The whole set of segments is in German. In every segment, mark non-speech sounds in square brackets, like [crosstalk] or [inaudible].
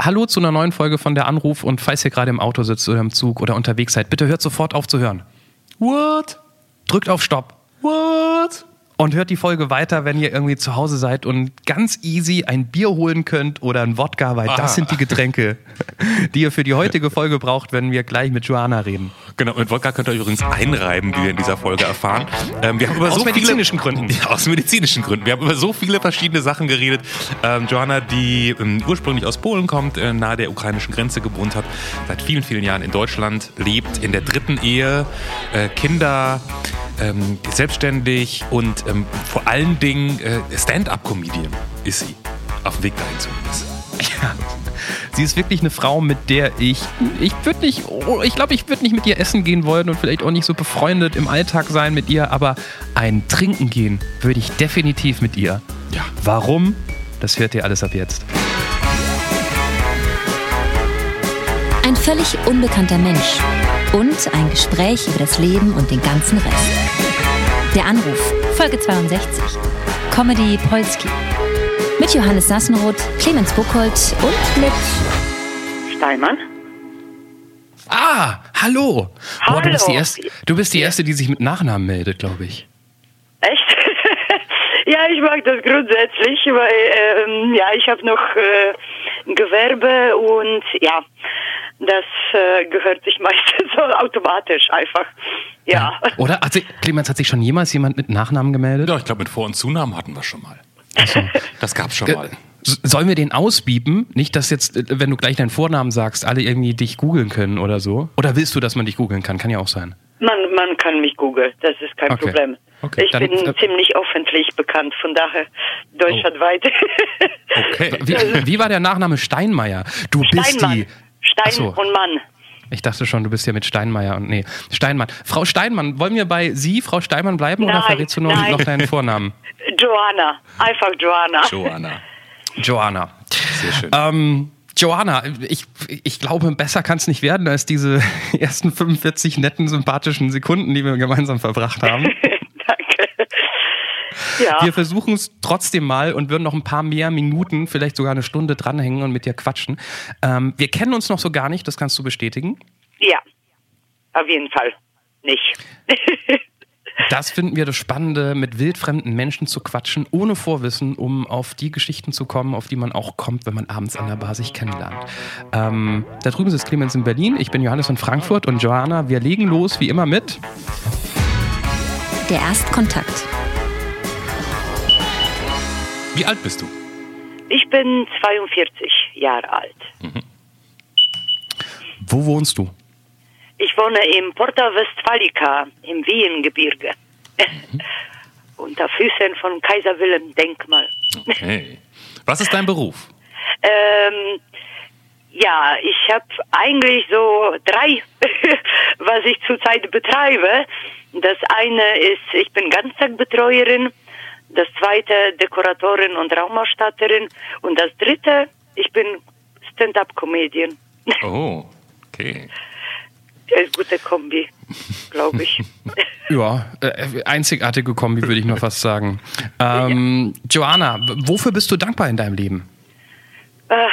Hallo zu einer neuen Folge von der Anruf und falls ihr gerade im Auto sitzt oder im Zug oder unterwegs seid, bitte hört sofort auf zu hören. What? Drückt auf Stopp. What? Und hört die Folge weiter, wenn ihr irgendwie zu Hause seid und ganz easy ein Bier holen könnt oder ein Wodka, weil Aha. das sind die Getränke, [laughs] die ihr für die heutige Folge braucht, wenn wir gleich mit Joanna reden. Genau, mit Wodka könnt ihr euch übrigens einreiben, wie wir in dieser Folge erfahren. Ähm, wir haben über aus so medizinischen viele, Gründen. [laughs] Ja, aus medizinischen Gründen. Wir haben über so viele verschiedene Sachen geredet. Ähm, Joanna, die ähm, ursprünglich aus Polen kommt, äh, nahe der ukrainischen Grenze gewohnt hat, seit vielen, vielen Jahren in Deutschland lebt, in der dritten Ehe, äh, Kinder ähm, selbstständig und ähm, vor allen Dingen äh, Stand-up-Comedian ist sie. Auf dem Weg dahin zumindest. Ja. Sie ist wirklich eine Frau, mit der ich, ich würde nicht, ich glaube, ich würde nicht mit ihr essen gehen wollen und vielleicht auch nicht so befreundet im Alltag sein mit ihr, aber ein Trinken gehen würde ich definitiv mit ihr. Ja. Warum? Das hört ihr alles ab jetzt. Ein völlig unbekannter Mensch und ein Gespräch über das Leben und den ganzen Rest. Der Anruf, Folge 62. Comedy Polski. Mit Johannes Sassenroth, Clemens Buchholz und mit Steinmann. Ah, hallo. hallo. Boah, du, bist die erste, du bist die Erste, die sich mit Nachnamen meldet, glaube ich. Echt? [laughs] ja, ich mag das grundsätzlich, weil ähm, ja, ich habe noch äh, ein Gewerbe und ja, das äh, gehört sich meistens [laughs] so automatisch einfach. Ja. ja. Oder? Hat sich, Clemens, hat sich schon jemals jemand mit Nachnamen gemeldet? Ja, ich glaube, mit Vor- und Zunamen hatten wir schon mal. Achso. [laughs] Das gab's schon mal. Sollen wir den ausbiepen? Nicht, dass jetzt, äh, wenn du gleich deinen Vornamen sagst, alle irgendwie dich googeln können oder so? Oder willst du, dass man dich googeln kann? Kann ja auch sein. Man, man kann mich googeln, das ist kein okay. Problem. Okay, ich dann, bin äh, ziemlich öffentlich bekannt, von daher deutschlandweit. Oh. [laughs] Okay. Wie, wie, war der Nachname Steinmeier? Du Steinmann. bist die Stein so. und Mann. Ich dachte schon, du bist ja mit Steinmeier und nee, Steinmann. Frau Steinmann, wollen wir bei Sie, Frau Steinmann, bleiben nein, oder verrätst du noch, noch deinen Vornamen? [laughs] Joanna, einfach Joanna. Joanna. Joanna. Sehr schön. Ähm, Joanna, ich, ich glaube, besser kann es nicht werden als diese [laughs] ersten 45 netten, sympathischen Sekunden, die wir gemeinsam verbracht haben. [laughs] Ja. Wir versuchen es trotzdem mal und würden noch ein paar mehr Minuten, vielleicht sogar eine Stunde dranhängen und mit dir quatschen. Ähm, wir kennen uns noch so gar nicht, das kannst du bestätigen? Ja, auf jeden Fall nicht. [laughs] Das finden wir das Spannende, mit wildfremden Menschen zu quatschen, ohne Vorwissen, um auf die Geschichten zu kommen, auf die man auch kommt, wenn man abends an der Bar sich kennenlernt. Ähm, da drüben ist Clemens in Berlin, ich bin Johannes in Frankfurt und Joanna. Wir legen los, wie immer, mit. Der Erstkontakt. Wie alt bist du? Ich bin 42 Jahre alt. Mhm. Wo wohnst du? Ich wohne im Porta Westfalica im Wiengebirge. Mhm. [laughs] Unter Füßen von Kaiser Wilhelm Denkmal. Okay. Was ist dein Beruf? ähm, ja, ich habe eigentlich so drei, [laughs] was ich zurzeit betreibe. Das eine ist, ich bin Ganztagsbetreuerin das zweite Dekoratorin und Raumausstatterin und das dritte, ich bin Stand-up-Comedian. [laughs] Oh, okay. Ja, gute Kombi, glaube ich. [laughs] ja, äh, einzigartige Kombi, würde ich nur fast sagen. Ähm, ja. Joanna, wofür bist du dankbar in deinem Leben? Äh,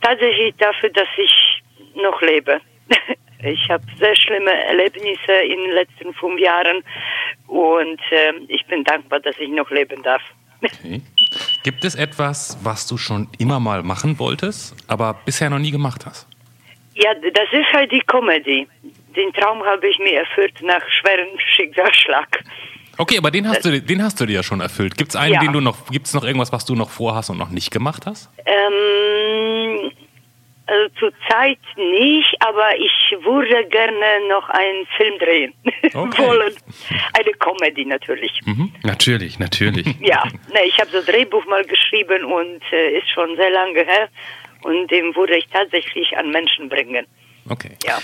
tatsächlich dafür, dass ich noch lebe. [laughs] Ich habe sehr schlimme Erlebnisse in den letzten fünf Jahren und äh, ich bin dankbar, dass ich noch leben darf. Okay. Gibt es etwas, was du schon immer mal machen wolltest, aber bisher noch nie gemacht hast? Ja, das ist halt die Comedy. Den Traum habe ich mir erfüllt nach schwerem Schicksalsschlag. Okay, aber den hast, du, den hast du dir ja schon erfüllt. Gibt es einen, ja. den du noch, gibt es noch irgendwas, was du noch vorhast und noch nicht gemacht hast? Ähm, also zurzeit nicht, aber ich würde gerne noch einen Film drehen okay. [laughs] wollen. Eine Comedy natürlich. Mhm. Natürlich, natürlich. [laughs] ja, ne, ich habe das Drehbuch mal geschrieben und äh, ist schon sehr lange her und den würde ich tatsächlich an Menschen bringen. Okay. Ja.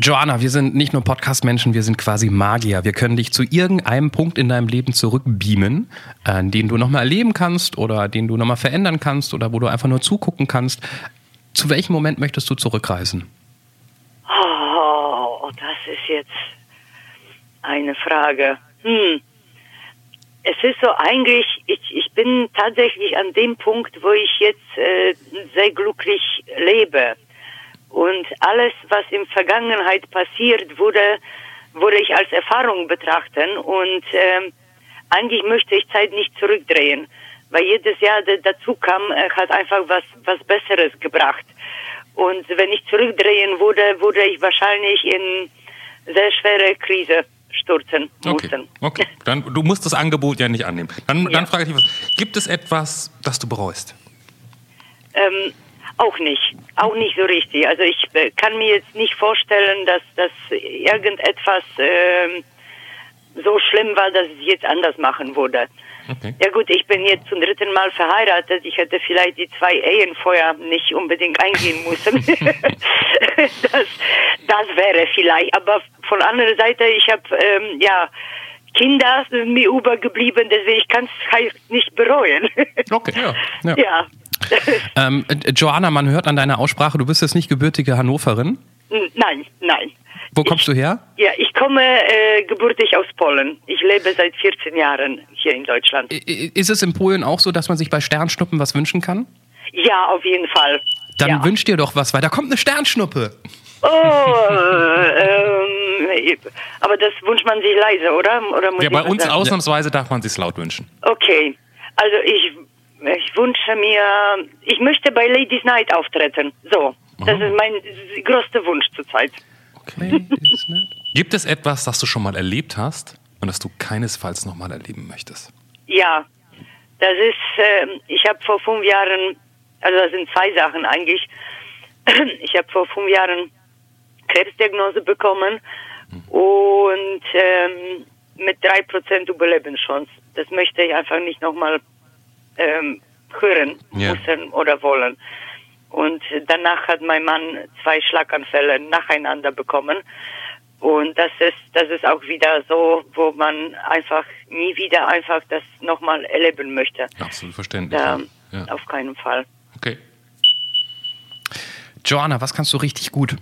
Joanna, wir sind nicht nur Podcast-Menschen, wir sind quasi Magier. Wir können dich zu irgendeinem Punkt in deinem Leben zurückbeamen, äh, den du nochmal erleben kannst oder den du nochmal verändern kannst oder wo du einfach nur zugucken kannst. Zu welchem Moment möchtest du zurückreisen? Oh, das ist jetzt eine Frage. Hm. es ist so eigentlich, ich, ich bin tatsächlich an dem Punkt, wo ich jetzt äh, sehr glücklich lebe. Und alles, was in Vergangenheit passiert, wurde, wurde ich als Erfahrung betrachten. Und ähm, eigentlich möchte ich Zeit nicht zurückdrehen, weil jedes Jahr, das dazu kam, äh, hat einfach was, was Besseres gebracht. Und wenn ich zurückdrehen würde, würde ich wahrscheinlich in sehr schwere Krise stürzen Okay, mussten. okay. Dann, du musst das Angebot ja nicht annehmen. Dann, Ja. dann frage ich dich was. Gibt es etwas, das du bereust? Ähm, auch nicht, auch nicht so richtig. Also ich äh, kann mir jetzt nicht vorstellen, dass dass irgendetwas ähm, so schlimm war, dass ich jetzt anders machen würde. Okay. Ja gut, ich bin jetzt zum dritten Mal verheiratet. Ich hätte vielleicht die zwei Ehen vorher nicht unbedingt eingehen müssen. [laughs] das, das wäre vielleicht. Aber von anderer Seite, ich habe ähm, ja Kinder sind mir übergeblieben, deswegen ich kann es halt nicht bereuen. Okay. Ja. ja. ja. Ähm, äh, Joanna, man hört an deiner Aussprache, du bist jetzt nicht gebürtige Hannoverin. Nein, nein. Wo kommst du her? Ja, ich komme äh, gebürtig aus Polen. Ich lebe seit 14 Jahren hier in Deutschland. Ist es in Polen auch so, dass man sich bei Sternschnuppen was wünschen kann? Ja, auf jeden Fall. Dann ja. wünsch dir doch was, weil da kommt eine Sternschnuppe. Oh, ähm, aber das wünscht man sich leise, oder? oder muss Ja, ich bei uns sagen? ausnahmsweise darf man sich laut wünschen. Okay, also ich, ich wünsche mir, ich möchte bei Ladies Night auftreten. So, das ist mein größter Wunsch zurzeit. Okay, ist nett. Gibt es etwas, das du schon mal erlebt hast und das du keinesfalls nochmal erleben möchtest? Ja, das ist, ähm, ich habe vor fünf Jahren, also das sind zwei Sachen eigentlich. [clears throat] Ich habe vor fünf Jahren Krebsdiagnose bekommen und ähm, mit drei Prozent Überlebenschance. Das möchte ich einfach nicht nochmal ähm, hören müssen oder wollen. Und danach hat mein Mann zwei Schlaganfälle nacheinander bekommen. Und das ist, das ist auch wieder so, wo man einfach nie wieder einfach das nochmal erleben möchte. Absolut verständlich. Ja, Ja. Auf keinen Fall. Okay. Joanna, was kannst du richtig gut?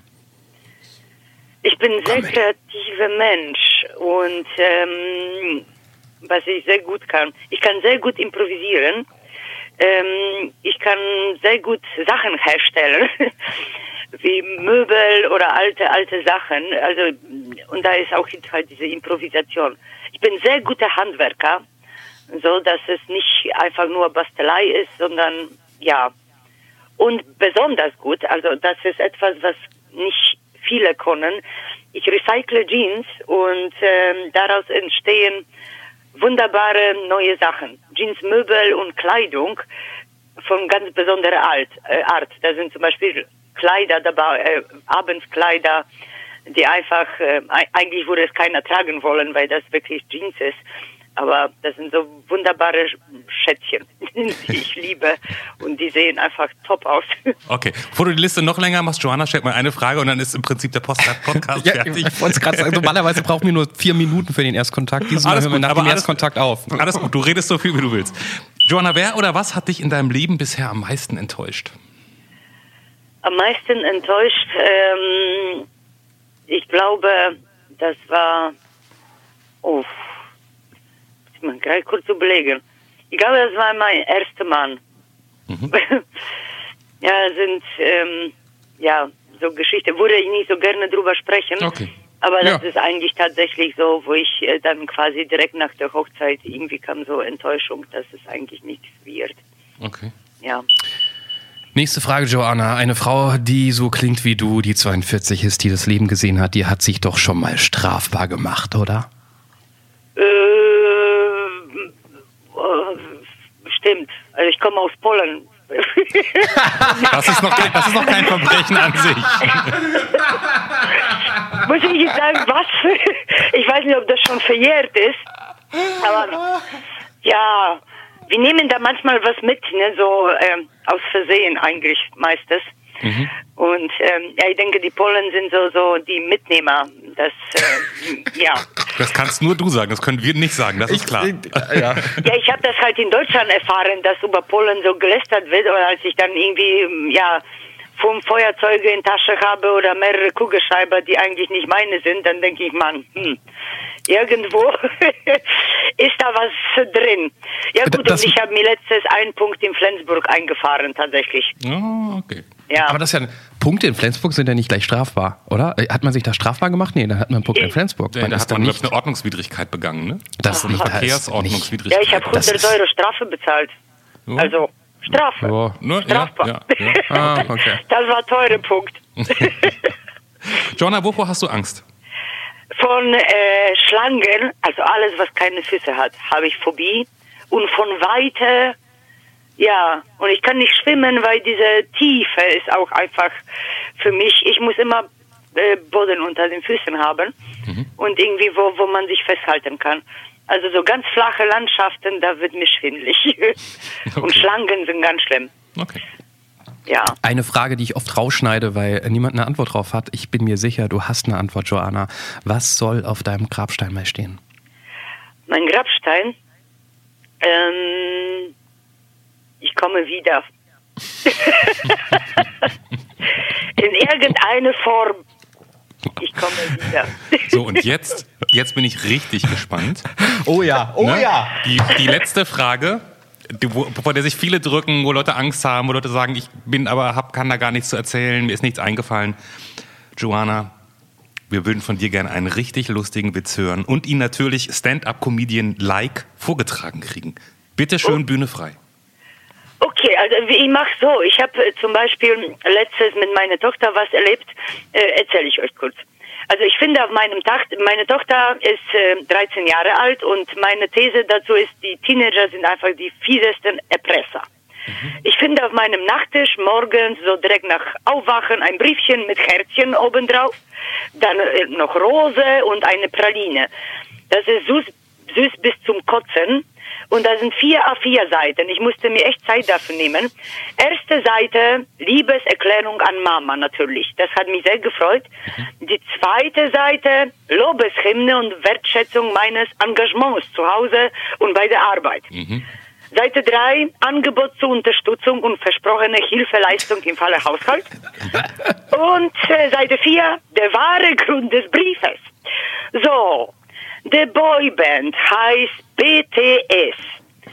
Ich bin ein sehr kreativer Mensch und ähm, was ich sehr gut kann. Ich kann sehr gut improvisieren. Ähm, ich kann sehr gut Sachen herstellen, [laughs] wie Möbel oder alte alte Sachen. Also und da ist auch halt diese Improvisation. Ich bin sehr guter Handwerker, so dass es nicht einfach nur Bastelei ist, sondern ja und besonders gut, also das ist etwas, was nicht viele können. Ich recycle Jeans und ähm, daraus entstehen wunderbare neue Sachen. Jeansmöbel und Kleidung von ganz besonderer Art. Äh, Art. Da sind zum Beispiel Kleider dabei, äh, Abendskleider, die einfach, äh, ei- eigentlich würde es keiner tragen wollen, weil das wirklich Jeans ist. Aber das sind so wunderbare Schätzchen, [laughs] die ich liebe und die sehen einfach top aus. [laughs] Okay. Bevor du die Liste noch länger machst, Johanna stellt mal eine Frage und dann ist im Prinzip der Post- Podcast [laughs] Ja, fertig. ich wollte es gerade sagen, normalerweise brauchen wir nur vier Minuten für den Erstkontakt. Dieses Mal Alles hören wir gut, nach aber dem alles- Erstkontakt auf. Alles gut, du redest so viel, wie du willst. Johanna, wer oder was hat dich in deinem Leben bisher am meisten enttäuscht? Am meisten enttäuscht, ähm, ich glaube, das war, oh, man gerade kurz überlegen. Ich glaube, das war mein erster Mann. [laughs] ja, sind, ähm, ja, so Geschichte, würde ich nicht so gerne drüber sprechen. Okay. Aber das Ja. ist eigentlich tatsächlich so, wo ich äh, dann quasi direkt nach der Hochzeit irgendwie kam so Enttäuschung, dass es eigentlich nichts wird. Okay. Ja. Nächste Frage, Joanna. Eine Frau, die so klingt wie du, die 42 ist, die das Leben gesehen hat, die hat sich doch schon mal strafbar gemacht, oder? Äh, stimmt. Also ich komme aus Polen. [laughs] Das ist noch kein, das ist noch kein Verbrechen an sich. [laughs] Muss ich jetzt sagen, was? Ich weiß nicht, ob das schon verjährt ist. Aber ja, wir nehmen da manchmal was mit, ne? so ähm, aus Versehen eigentlich meistens. Und ähm, ja, ich denke, die Polen sind so so die Mitnehmer. Das äh, ja. [laughs] Das kannst nur du sagen, das können wir nicht sagen, das ist klar. Ja. [laughs] Ja, ich habe das halt in Deutschland erfahren, dass über Polen so gelästert wird. Und als ich dann irgendwie, ähm, ja, fünf Feuerzeuge in Tasche habe oder mehrere Kugelschreiber, die eigentlich nicht meine sind, dann denke ich, man, hm, irgendwo [laughs] ist da was drin. Ja gut, Das- und ich habe mir letztes einen Punkt in Flensburg eingefahren tatsächlich. Oh, okay. Ja. Aber das ist ja, Punkte in Flensburg sind ja nicht gleich strafbar, oder? Äh, Hat man sich da strafbar gemacht? Nee, dann hat man einen Punkt in Flensburg. Da Man hat ist da man, glaub nicht, ich, eine Ordnungswidrigkeit begangen, ne? das ist nicht, Eine das ist nicht, Verkehrsordnungswidrigkeit. ja, ich habe das 100 ist- Euro Strafe bezahlt. Ja. Also Strafe. Ja. Ne? Strafbar. ja, ja. [laughs] Ah, okay. Das war teure Punkt. [laughs] Joanna, wovor hast du Angst? Von äh, Schlangen, also alles, was keine Füße hat, habe ich Phobie. Und von Weite, ja, und ich kann nicht schwimmen, weil diese Tiefe ist auch einfach für mich, ich muss immer äh, Boden unter den Füßen haben und irgendwie, wo, wo man sich festhalten kann. Also so ganz flache Landschaften, da wird mir schwindelig. [laughs] Und Okay. Schlangen sind ganz schlimm. Okay. Ja. Eine Frage, die ich oft rausschneide, weil niemand eine Antwort drauf hat. Ich bin mir sicher, du hast eine Antwort, Joanna. Was soll auf deinem Grabstein mal stehen? Mein Grabstein, ähm, ich komme wieder. [laughs] In irgendeine Form. Ich komme wieder. So, und jetzt, jetzt bin ich richtig gespannt. Oh ja, oh Ne? Die, die letzte Frage, die, wo, vor der sich viele drücken, wo Leute Angst haben, wo Leute sagen, ich bin aber, hab, kann da gar nichts zu erzählen, mir ist nichts eingefallen. Joanna, wir würden von dir gerne einen richtig lustigen Witz hören und ihn natürlich Stand-up-Comedian-like vorgetragen kriegen. Bitte schön, Bühne frei. Okay, also ich mache so. Ich habe äh, zum Beispiel letztes mit meiner Tochter was erlebt. Äh, Erzähle ich euch kurz. Also ich finde auf meinem Tag, meine Tochter ist äh, 13 Jahre alt und meine These dazu ist, die Teenager sind einfach die fiesesten Erpresser. Ich finde auf meinem Nachttisch morgens so direkt nach Aufwachen ein Briefchen mit Herzchen obendrauf, dann äh, noch Rose und eine Praline. Das ist süß, süß bis zum Kotzen. Und da sind vier A4 Seiten. Ich musste mir echt Zeit dafür nehmen. Erste Seite, Liebeserklärung an Mama natürlich. Das hat mich sehr gefreut. Die zweite Seite, Lobeshymne und Wertschätzung meines Engagements zu Hause und bei der Arbeit. Seite 3, Angebot zur Unterstützung und versprochene Hilfeleistung im Falle Haushalt. [laughs] Und äh, Seite 4, der wahre Grund des Briefes. So, die Boyband heißt BTS.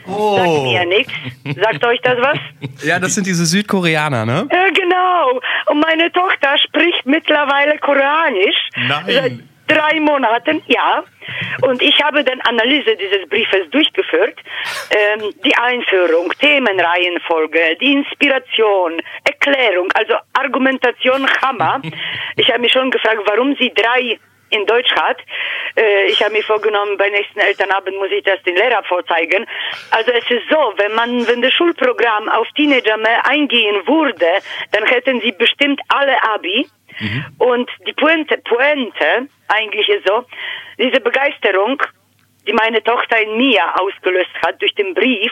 Sagt mir nichts. Sagt euch das was? Ja, das sind diese Südkoreaner, ne? Ja, genau. Und meine Tochter spricht mittlerweile Koreanisch. Nein. Seit drei Monaten, ja. Und ich habe dann Analyse dieses Briefes durchgeführt. Ähm, die Einführung, Themenreihenfolge, die Inspiration, Erklärung, also Argumentation, Hammer. Ich habe mich schon gefragt, warum sie drei in Deutsch hat. Äh, ich habe mir vorgenommen, bei nächsten Elternabend muss ich das den Lehrer vorzeigen. Also es ist so, wenn man, wenn das Schulprogramm auf Teenager mehr eingehen würde, dann hätten sie bestimmt alle Abi. Und die Pointe, Pointe eigentlich ist so, diese Begeisterung, die meine Tochter in mir ausgelöst hat durch den Brief,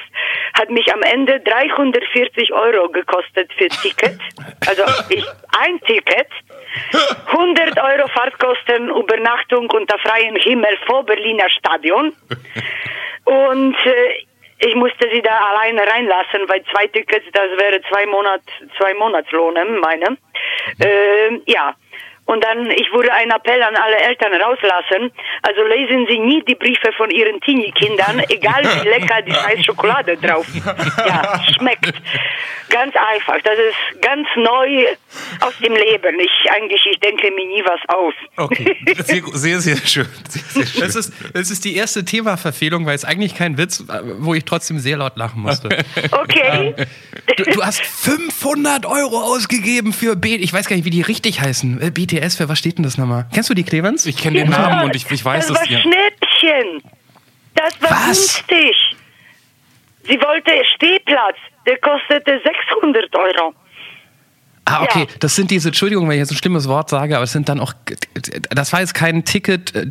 hat mich am Ende 340 Euro gekostet für Ticket. [laughs] Also ich, ein Ticket, 100 Euro Fahrtkosten, Übernachtung unter freiem Himmel vor Berliner Stadion. Und äh, ich musste sie da alleine reinlassen, weil zwei Tickets, das wäre zwei Monat, zwei Monatslohne, meine. Ähm, ja. Und dann, ich würde einen Appell an alle Eltern rauslassen. Also lesen Sie nie die Briefe von Ihren Teenie-Kindern, [laughs] egal wie lecker die scheiß Schokolade drauf [laughs] ja, schmeckt. Ganz einfach. Das ist ganz neu aus dem Leben. Ich eigentlich, ich denke mir nie was aus. Okay, sehr, sehr, sehr schön. Sehr, sehr schön. Das ist, das ist die erste Themaverfehlung, weil es eigentlich kein Witz, äh, wo ich trotzdem sehr laut lachen musste. [laughs] Okay. Du, du hast 500 Euro ausgegeben für B. Ich weiß gar nicht, wie die richtig heißen. Äh, BTS, für was steht denn das nochmal? Kennst du die Clemens? Ich kenne den Namen und ich, ich weiß, das dass war ihr. Schnäppchen. Das war Was? günstig. Sie wollte Stehplatz. Der kostete 600 Euro. Ah, okay. Ja. Das sind diese, Entschuldigung, wenn ich jetzt ein schlimmes Wort sage, aber es sind dann auch, das war jetzt kein Ticket äh,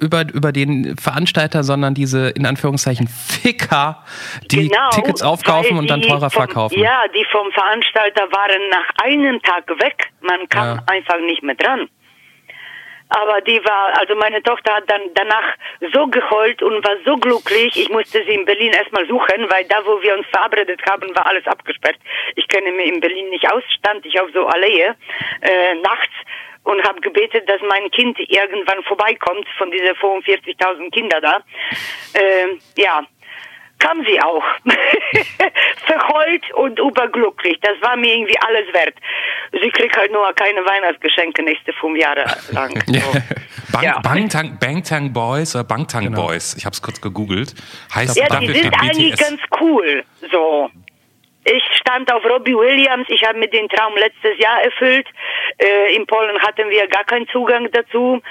über, über den Veranstalter, sondern diese, in Anführungszeichen, Ficker, die Genau, Tickets aufkaufen und dann teurer vom, verkaufen. Ja, die vom Veranstalter waren nach einem Tag weg. Man kam Ja. einfach nicht mehr dran. Aber die war, also meine Tochter hat dann danach so geheult und war so glücklich. Ich musste sie in Berlin erstmal suchen, weil da, wo wir uns verabredet haben, war alles abgesperrt. Ich kenne mich in Berlin nicht aus, stand ich auf so Allee äh, nachts und habe gebetet, dass mein Kind irgendwann vorbeikommt von diese 45.000 Kinder da. Ähm, ja, kam sie auch. [laughs] Verheult und überglücklich. Das war mir irgendwie alles wert. Sie kriegt halt nur keine Weihnachtsgeschenke nächste fünf Jahre lang. [laughs] So. Bang, Ja. Bangtang, Bangtang Boys oder Bangtang Genau. Boys, ich habe es kurz gegoogelt, heißt Ja, die sind eigentlich BTS. ganz cool. So. Ich stand auf Robbie Williams. Ich habe mir den Traum letztes Jahr erfüllt. Äh, in Polen hatten wir gar keinen Zugang dazu.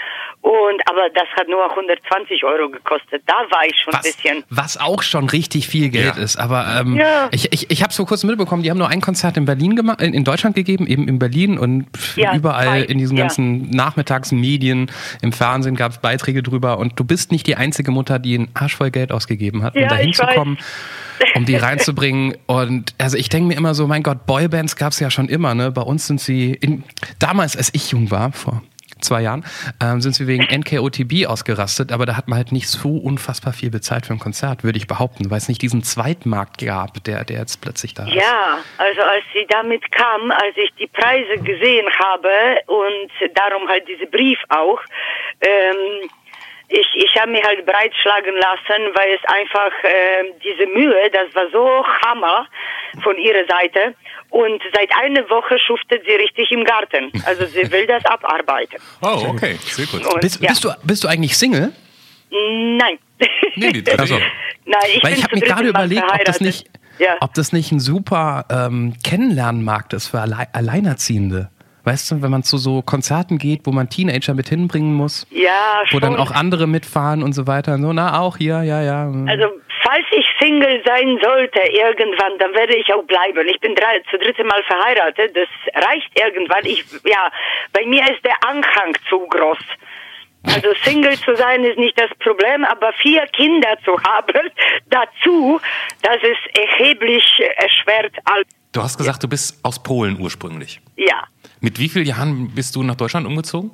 Und aber das hat nur 120 Euro gekostet. Da war ich schon ein Was, bisschen. was auch schon richtig viel Geld Ja. ist. Aber ähm, Ja. ich, ich, ich habe es vor kurzem mitbekommen, die haben nur ein Konzert in Berlin gemacht, in, in Deutschland gegeben, eben in Berlin und Ja, überall zwei. in diesen Ja. ganzen Nachmittagsmedien, im Fernsehen gab es Beiträge drüber. Und du bist nicht die einzige Mutter, die einen Arsch voll Geld ausgegeben hat, um Ja, da hinzukommen, um die [laughs] reinzubringen. Und also ich denke mir immer so, mein Gott, Boybands gab es ja schon immer. Ne? Bei uns sind sie, in, damals als ich jung war, vor zwei Jahren, ähm, sind sie wegen NKOTB ausgerastet, aber da hat man halt nicht so unfassbar viel bezahlt für ein Konzert, würde ich behaupten, weil es nicht diesen Zweitmarkt gab, der, der jetzt plötzlich da ist. Ja, also als sie damit kam, als ich die Preise gesehen habe und darum halt diese Brief auch, ähm, ich, ich habe mich halt breitschlagen lassen, weil es einfach ähm, diese Mühe, das war so Hammer von ihrer Seite. Und seit einer Woche schuftet sie richtig im Garten. Also sie will das abarbeiten. [laughs] Oh, okay, sehr gut. Und, Bist, ja. bist, du, bist du eigentlich Single? Nein. [laughs] Nee, dritte Also. [laughs] Nein, ich Weil ich habe mir gerade überlegt, ob das nicht, Ja. ob das nicht ein super ähm, Kennenlernmarkt ist für Alle Alleinerziehende. Weißt du, wenn man zu so Konzerten geht, wo man Teenager mit hinbringen muss, ja, wo schon. dann auch andere mitfahren und so weiter. So, na, auch hier, ja, ja. Also, falls ich Single sein sollte irgendwann, dann werde ich auch bleiben. Ich bin drei, zu dritte Mal verheiratet. Das reicht irgendwann. Ich, ja, bei mir ist der Anhang zu groß. Also [laughs] Single zu sein ist nicht das Problem, aber vier Kinder zu haben [laughs] dazu, das ist erheblich erschwert. Du hast gesagt, du bist aus Polen ursprünglich. Ja, Mit wie vielen Jahren bist du nach Deutschland umgezogen?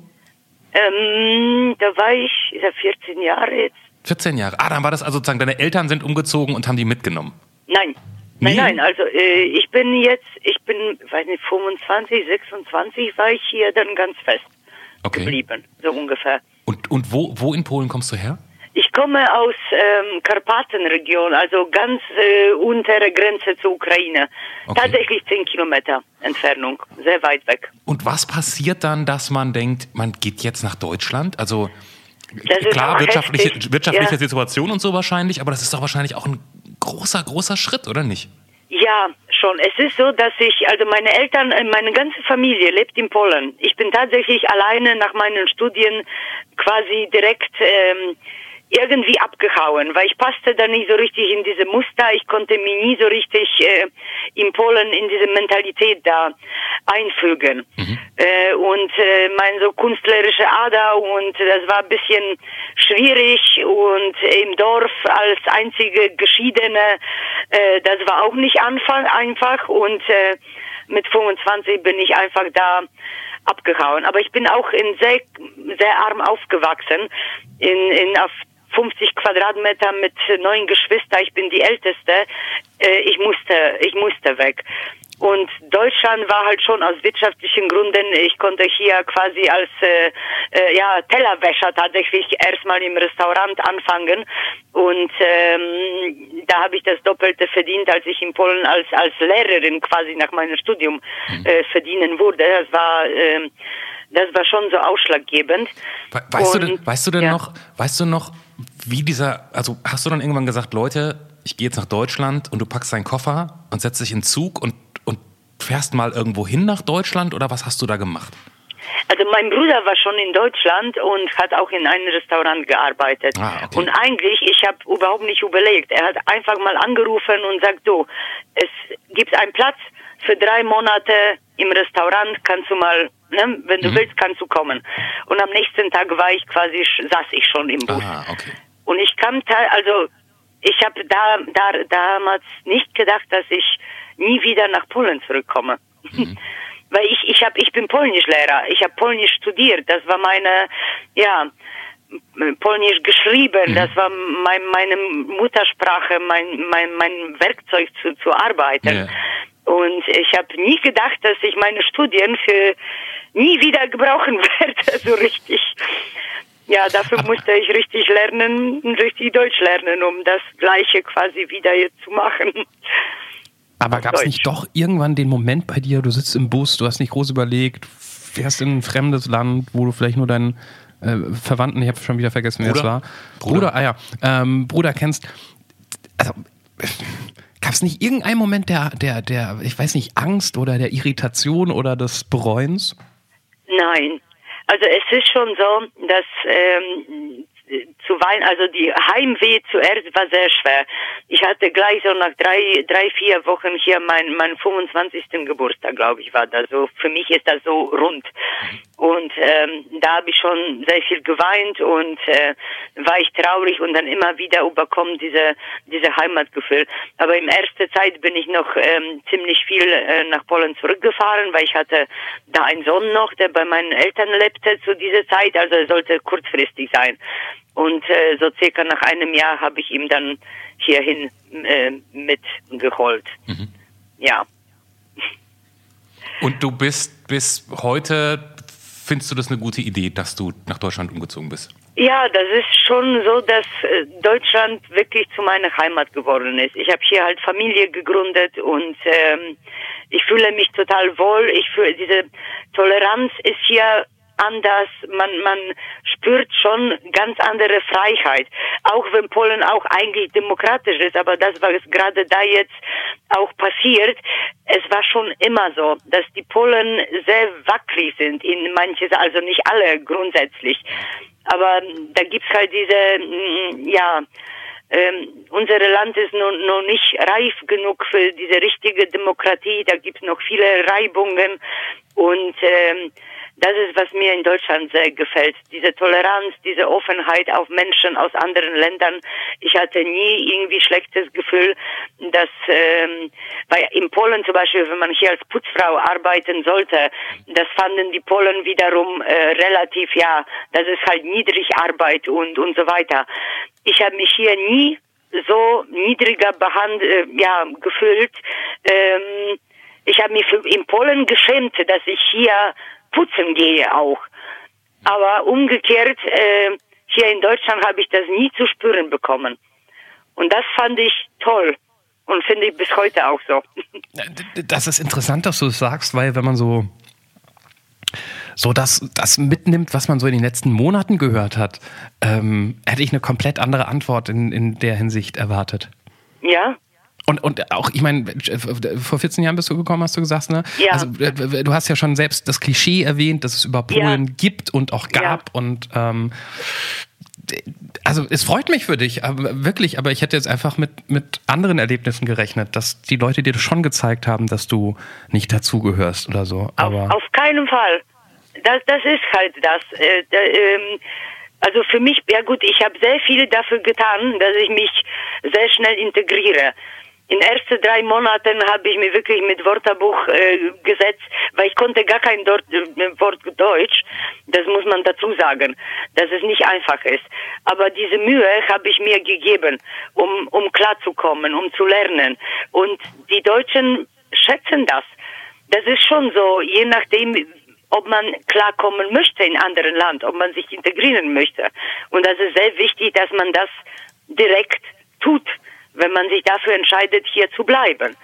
ähm, da war ich ist ja 14 Jahre jetzt. 14 Jahre. Ah, dann war das also sozusagen, deine Eltern sind umgezogen und haben die mitgenommen. Nein. Nein, nein, also äh, ich bin jetzt, ich bin, weiß nicht, 25, 26 war ich hier dann ganz fest Okay. geblieben, so ungefähr. Und, und wo, wo in Polen kommst du her? Ich komme aus ähm, Karpatenregion, also ganz äh, untere Grenze zur Ukraine. Okay. Tatsächlich 10 Kilometer Entfernung, sehr weit weg. Und was passiert dann, dass man denkt, man geht jetzt nach Deutschland? Also klar, wirtschaftliche, heftig. wirtschaftliche Ja. Situation und so wahrscheinlich, aber das ist doch wahrscheinlich auch ein großer, großer Schritt, oder nicht? Ja, schon. Es ist so, dass ich, also meine Eltern, äh, meine ganze Familie lebt in Polen. Ich bin tatsächlich alleine nach meinen Studien quasi direkt ähm, irgendwie abgehauen, weil ich passte da nicht so richtig in diese Muster. Ich konnte mich nie so richtig äh, in Polen in diese Mentalität da einfügen. Äh, und äh, meine so künstlerische Ader und das war ein bisschen schwierig und im Dorf als einzige Geschiedene, äh, das war auch nicht Anfang einfach und äh, mit 25 bin ich einfach da abgehauen. Aber ich bin auch in sehr, sehr arm aufgewachsen, in, in auf 50 Quadratmeter mit neun Geschwistern. Ich bin die Älteste. Äh, ich musste, ich musste weg. Und Deutschland war halt schon aus wirtschaftlichen Gründen, ich konnte hier quasi als äh, äh, ja, Tellerwäscher tatsächlich erstmal im Restaurant anfangen. Und ähm, da habe ich das Doppelte verdient, als ich in Polen als, als Lehrerin quasi nach meinem Studium äh, verdienen wurde. Das war, ähm, das war schon so ausschlaggebend. We weißt, du Und, denn, weißt du denn ja. noch, weißt du noch, wie dieser, also hast du dann irgendwann gesagt, Leute, ich gehe jetzt nach Deutschland und du packst deinen Koffer und setzt dich in den Zug und, und fährst mal irgendwo hin nach Deutschland oder was hast du da gemacht? Also mein Bruder war schon in Deutschland und hat auch in einem Restaurant gearbeitet. Ah, okay. Und eigentlich, ich habe überhaupt nicht überlegt. Er hat einfach mal angerufen und sagt, du, es gibt einen Platz für drei Monate im Restaurant, kannst du mal, ne, wenn du Mhm. willst, kannst du kommen. Und am nächsten Tag war ich quasi, saß ich schon im Bus. Ah, okay. Und ich kam, also ich habe da, da damals nicht gedacht, dass ich nie wieder nach Polen zurückkomme. [laughs] weil ich ich habe ich bin Polnischlehrer, ich habe Polnisch studiert, das war meine ja Polnisch geschrieben, mhm. das war mein, meine Muttersprache, mein mein mein Werkzeug zu zu arbeiten. Ja. Und ich habe nie gedacht, dass ich meine Studien für nie wieder gebrauchen [laughs] werde, so richtig. Ja, dafür musste ich richtig lernen, richtig Deutsch lernen, um das Gleiche quasi wieder jetzt zu machen. Aber gab es nicht doch irgendwann den Moment bei dir, du sitzt im Bus, du hast nicht groß überlegt, fährst in ein fremdes Land, wo du vielleicht nur deinen äh, Verwandten, ich habe schon wieder vergessen, wer es war. Bruder, Bruder ah ja, ähm, Bruder kennst. Also, gab es nicht irgendeinen Moment der, der, der, ich weiß nicht, Angst oder der Irritation oder des Bereuens? Nein. Also es ist schon so, dass ähm, zu weinen, also die Heimweh zuerst war sehr schwer. Ich hatte gleich so nach drei, drei, vier Wochen hier mein, mein 25. Geburtstag, glaube ich, war das so. Für mich ist das so rund. Und ähm, da habe ich schon sehr viel geweint und äh, war ich traurig und dann immer wieder überkommen diese, diese Heimatgefühl. Aber in erster Zeit bin ich noch ähm, ziemlich viel äh, nach Polen zurückgefahren, weil ich hatte da einen Sohn noch, der bei meinen Eltern lebte zu dieser Zeit, also er sollte kurzfristig sein. Und äh, so circa nach einem Jahr habe ich ihm dann hierhin äh, mitgeholt. Mhm. Ja. Und du bist bis heute, findest du das eine gute Idee, dass du nach Deutschland umgezogen bist? Ja, das ist schon so, dass äh, Deutschland wirklich zu meiner Heimat geworden ist. Ich habe hier halt Familie gegründet und ähm, ich fühle mich total wohl. Ich fühle diese Toleranz ist hier anders, man, man spürt schon ganz andere Freiheit. Auch wenn Polen auch eigentlich demokratisch ist, aber das, was gerade da jetzt auch passiert, es war schon immer so, dass die Polen sehr wackelig sind in manches, also nicht alle grundsätzlich. Aber da gibt's halt diese, mm, ja, ähm, unser Land ist noch, noch nicht reif genug für diese richtige Demokratie. Da gibt's noch viele Reibungen und ähm, das ist, was mir in Deutschland sehr gefällt. Diese Toleranz, diese Offenheit auf Menschen aus anderen Ländern. Ich hatte nie irgendwie schlechtes Gefühl, dass, ähm, weil in Polen zum Beispiel, wenn man hier als Putzfrau arbeiten sollte, das fanden die Polen wiederum äh, relativ, ja, das ist halt niedrig Arbeit und, und so weiter. Ich habe mich hier nie so niedriger behandelt, äh, ja, gefühlt. Ähm, ich habe mich in Polen geschämt, dass ich hier putzen gehe auch. Aber umgekehrt, äh, hier in Deutschland habe ich das nie zu spüren bekommen. Und das fand ich toll und finde ich bis heute auch so. [laughs] Das ist interessant, dass du es sagst, weil wenn man so so das, das mitnimmt, was man so in den letzten Monaten gehört hat, ähm, hätte ich eine komplett andere Antwort in, in der Hinsicht erwartet. Ja, und, und auch, ich meine, vor 14 Jahren bist du gekommen, hast du gesagt, ne? Ja. Also, du hast ja schon selbst das Klischee erwähnt, dass es über Polen ja. gibt und auch gab. Ja. Und ähm, also es freut mich für dich, aber, wirklich, aber ich hätte jetzt einfach mit, mit anderen Erlebnissen gerechnet, dass die Leute dir schon gezeigt haben, dass du nicht dazugehörst oder so. Aber auf, auf keinen Fall. Das, das ist halt das. Äh, äh, also für mich, ja gut, ich habe sehr viel dafür getan, dass ich mich sehr schnell integriere in ersten drei Monaten habe ich mir wirklich mit Wörterbuch äh, gesetzt, weil ich konnte gar kein Dort, äh, Wort Deutsch. Das muss man dazu sagen, dass es nicht einfach ist. Aber diese Mühe habe ich mir gegeben, um, um klarzukommen, um zu lernen. Und die Deutschen schätzen das. Das ist schon so, je nachdem, ob man klarkommen möchte in anderen Land, ob man sich integrieren möchte. Und das ist sehr wichtig, dass man das direkt tut wenn man sich dafür entscheidet, hier zu bleiben.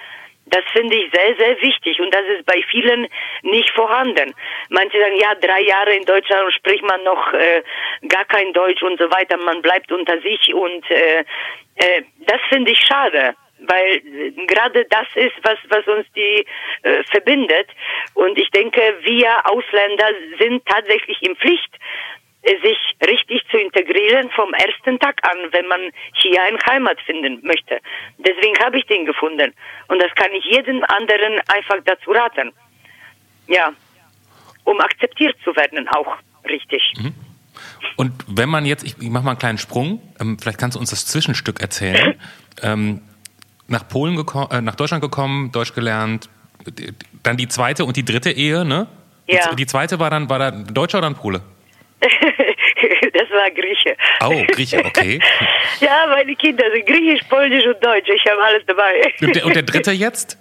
Das finde ich sehr, sehr wichtig und das ist bei vielen nicht vorhanden. Manche sagen, ja, drei Jahre in Deutschland spricht man noch äh, gar kein Deutsch und so weiter, man bleibt unter sich und äh, äh, das finde ich schade, weil äh, gerade das ist, was, was uns die äh, verbindet und ich denke, wir Ausländer sind tatsächlich in Pflicht, sich richtig zu integrieren vom ersten Tag an, wenn man hier eine Heimat finden möchte. Deswegen habe ich den gefunden. Und das kann ich jedem anderen einfach dazu raten. Ja, um akzeptiert zu werden auch richtig. Mhm. Und wenn man jetzt, ich, ich mache mal einen kleinen Sprung, ähm, vielleicht kannst du uns das Zwischenstück erzählen. [laughs] ähm, nach Polen gekommen, äh, nach Deutschland gekommen, Deutsch gelernt, dann die zweite und die dritte Ehe, ne? Ja. Die, zweite war dann, war dann Deutscher oder ein Pole? [laughs] das war Grieche. Oh, Grieche, okay. [laughs] Ja, meine Kinder sind Griechisch, Polnisch und Deutsch. Ich habe alles dabei. Und der, und der dritte jetzt?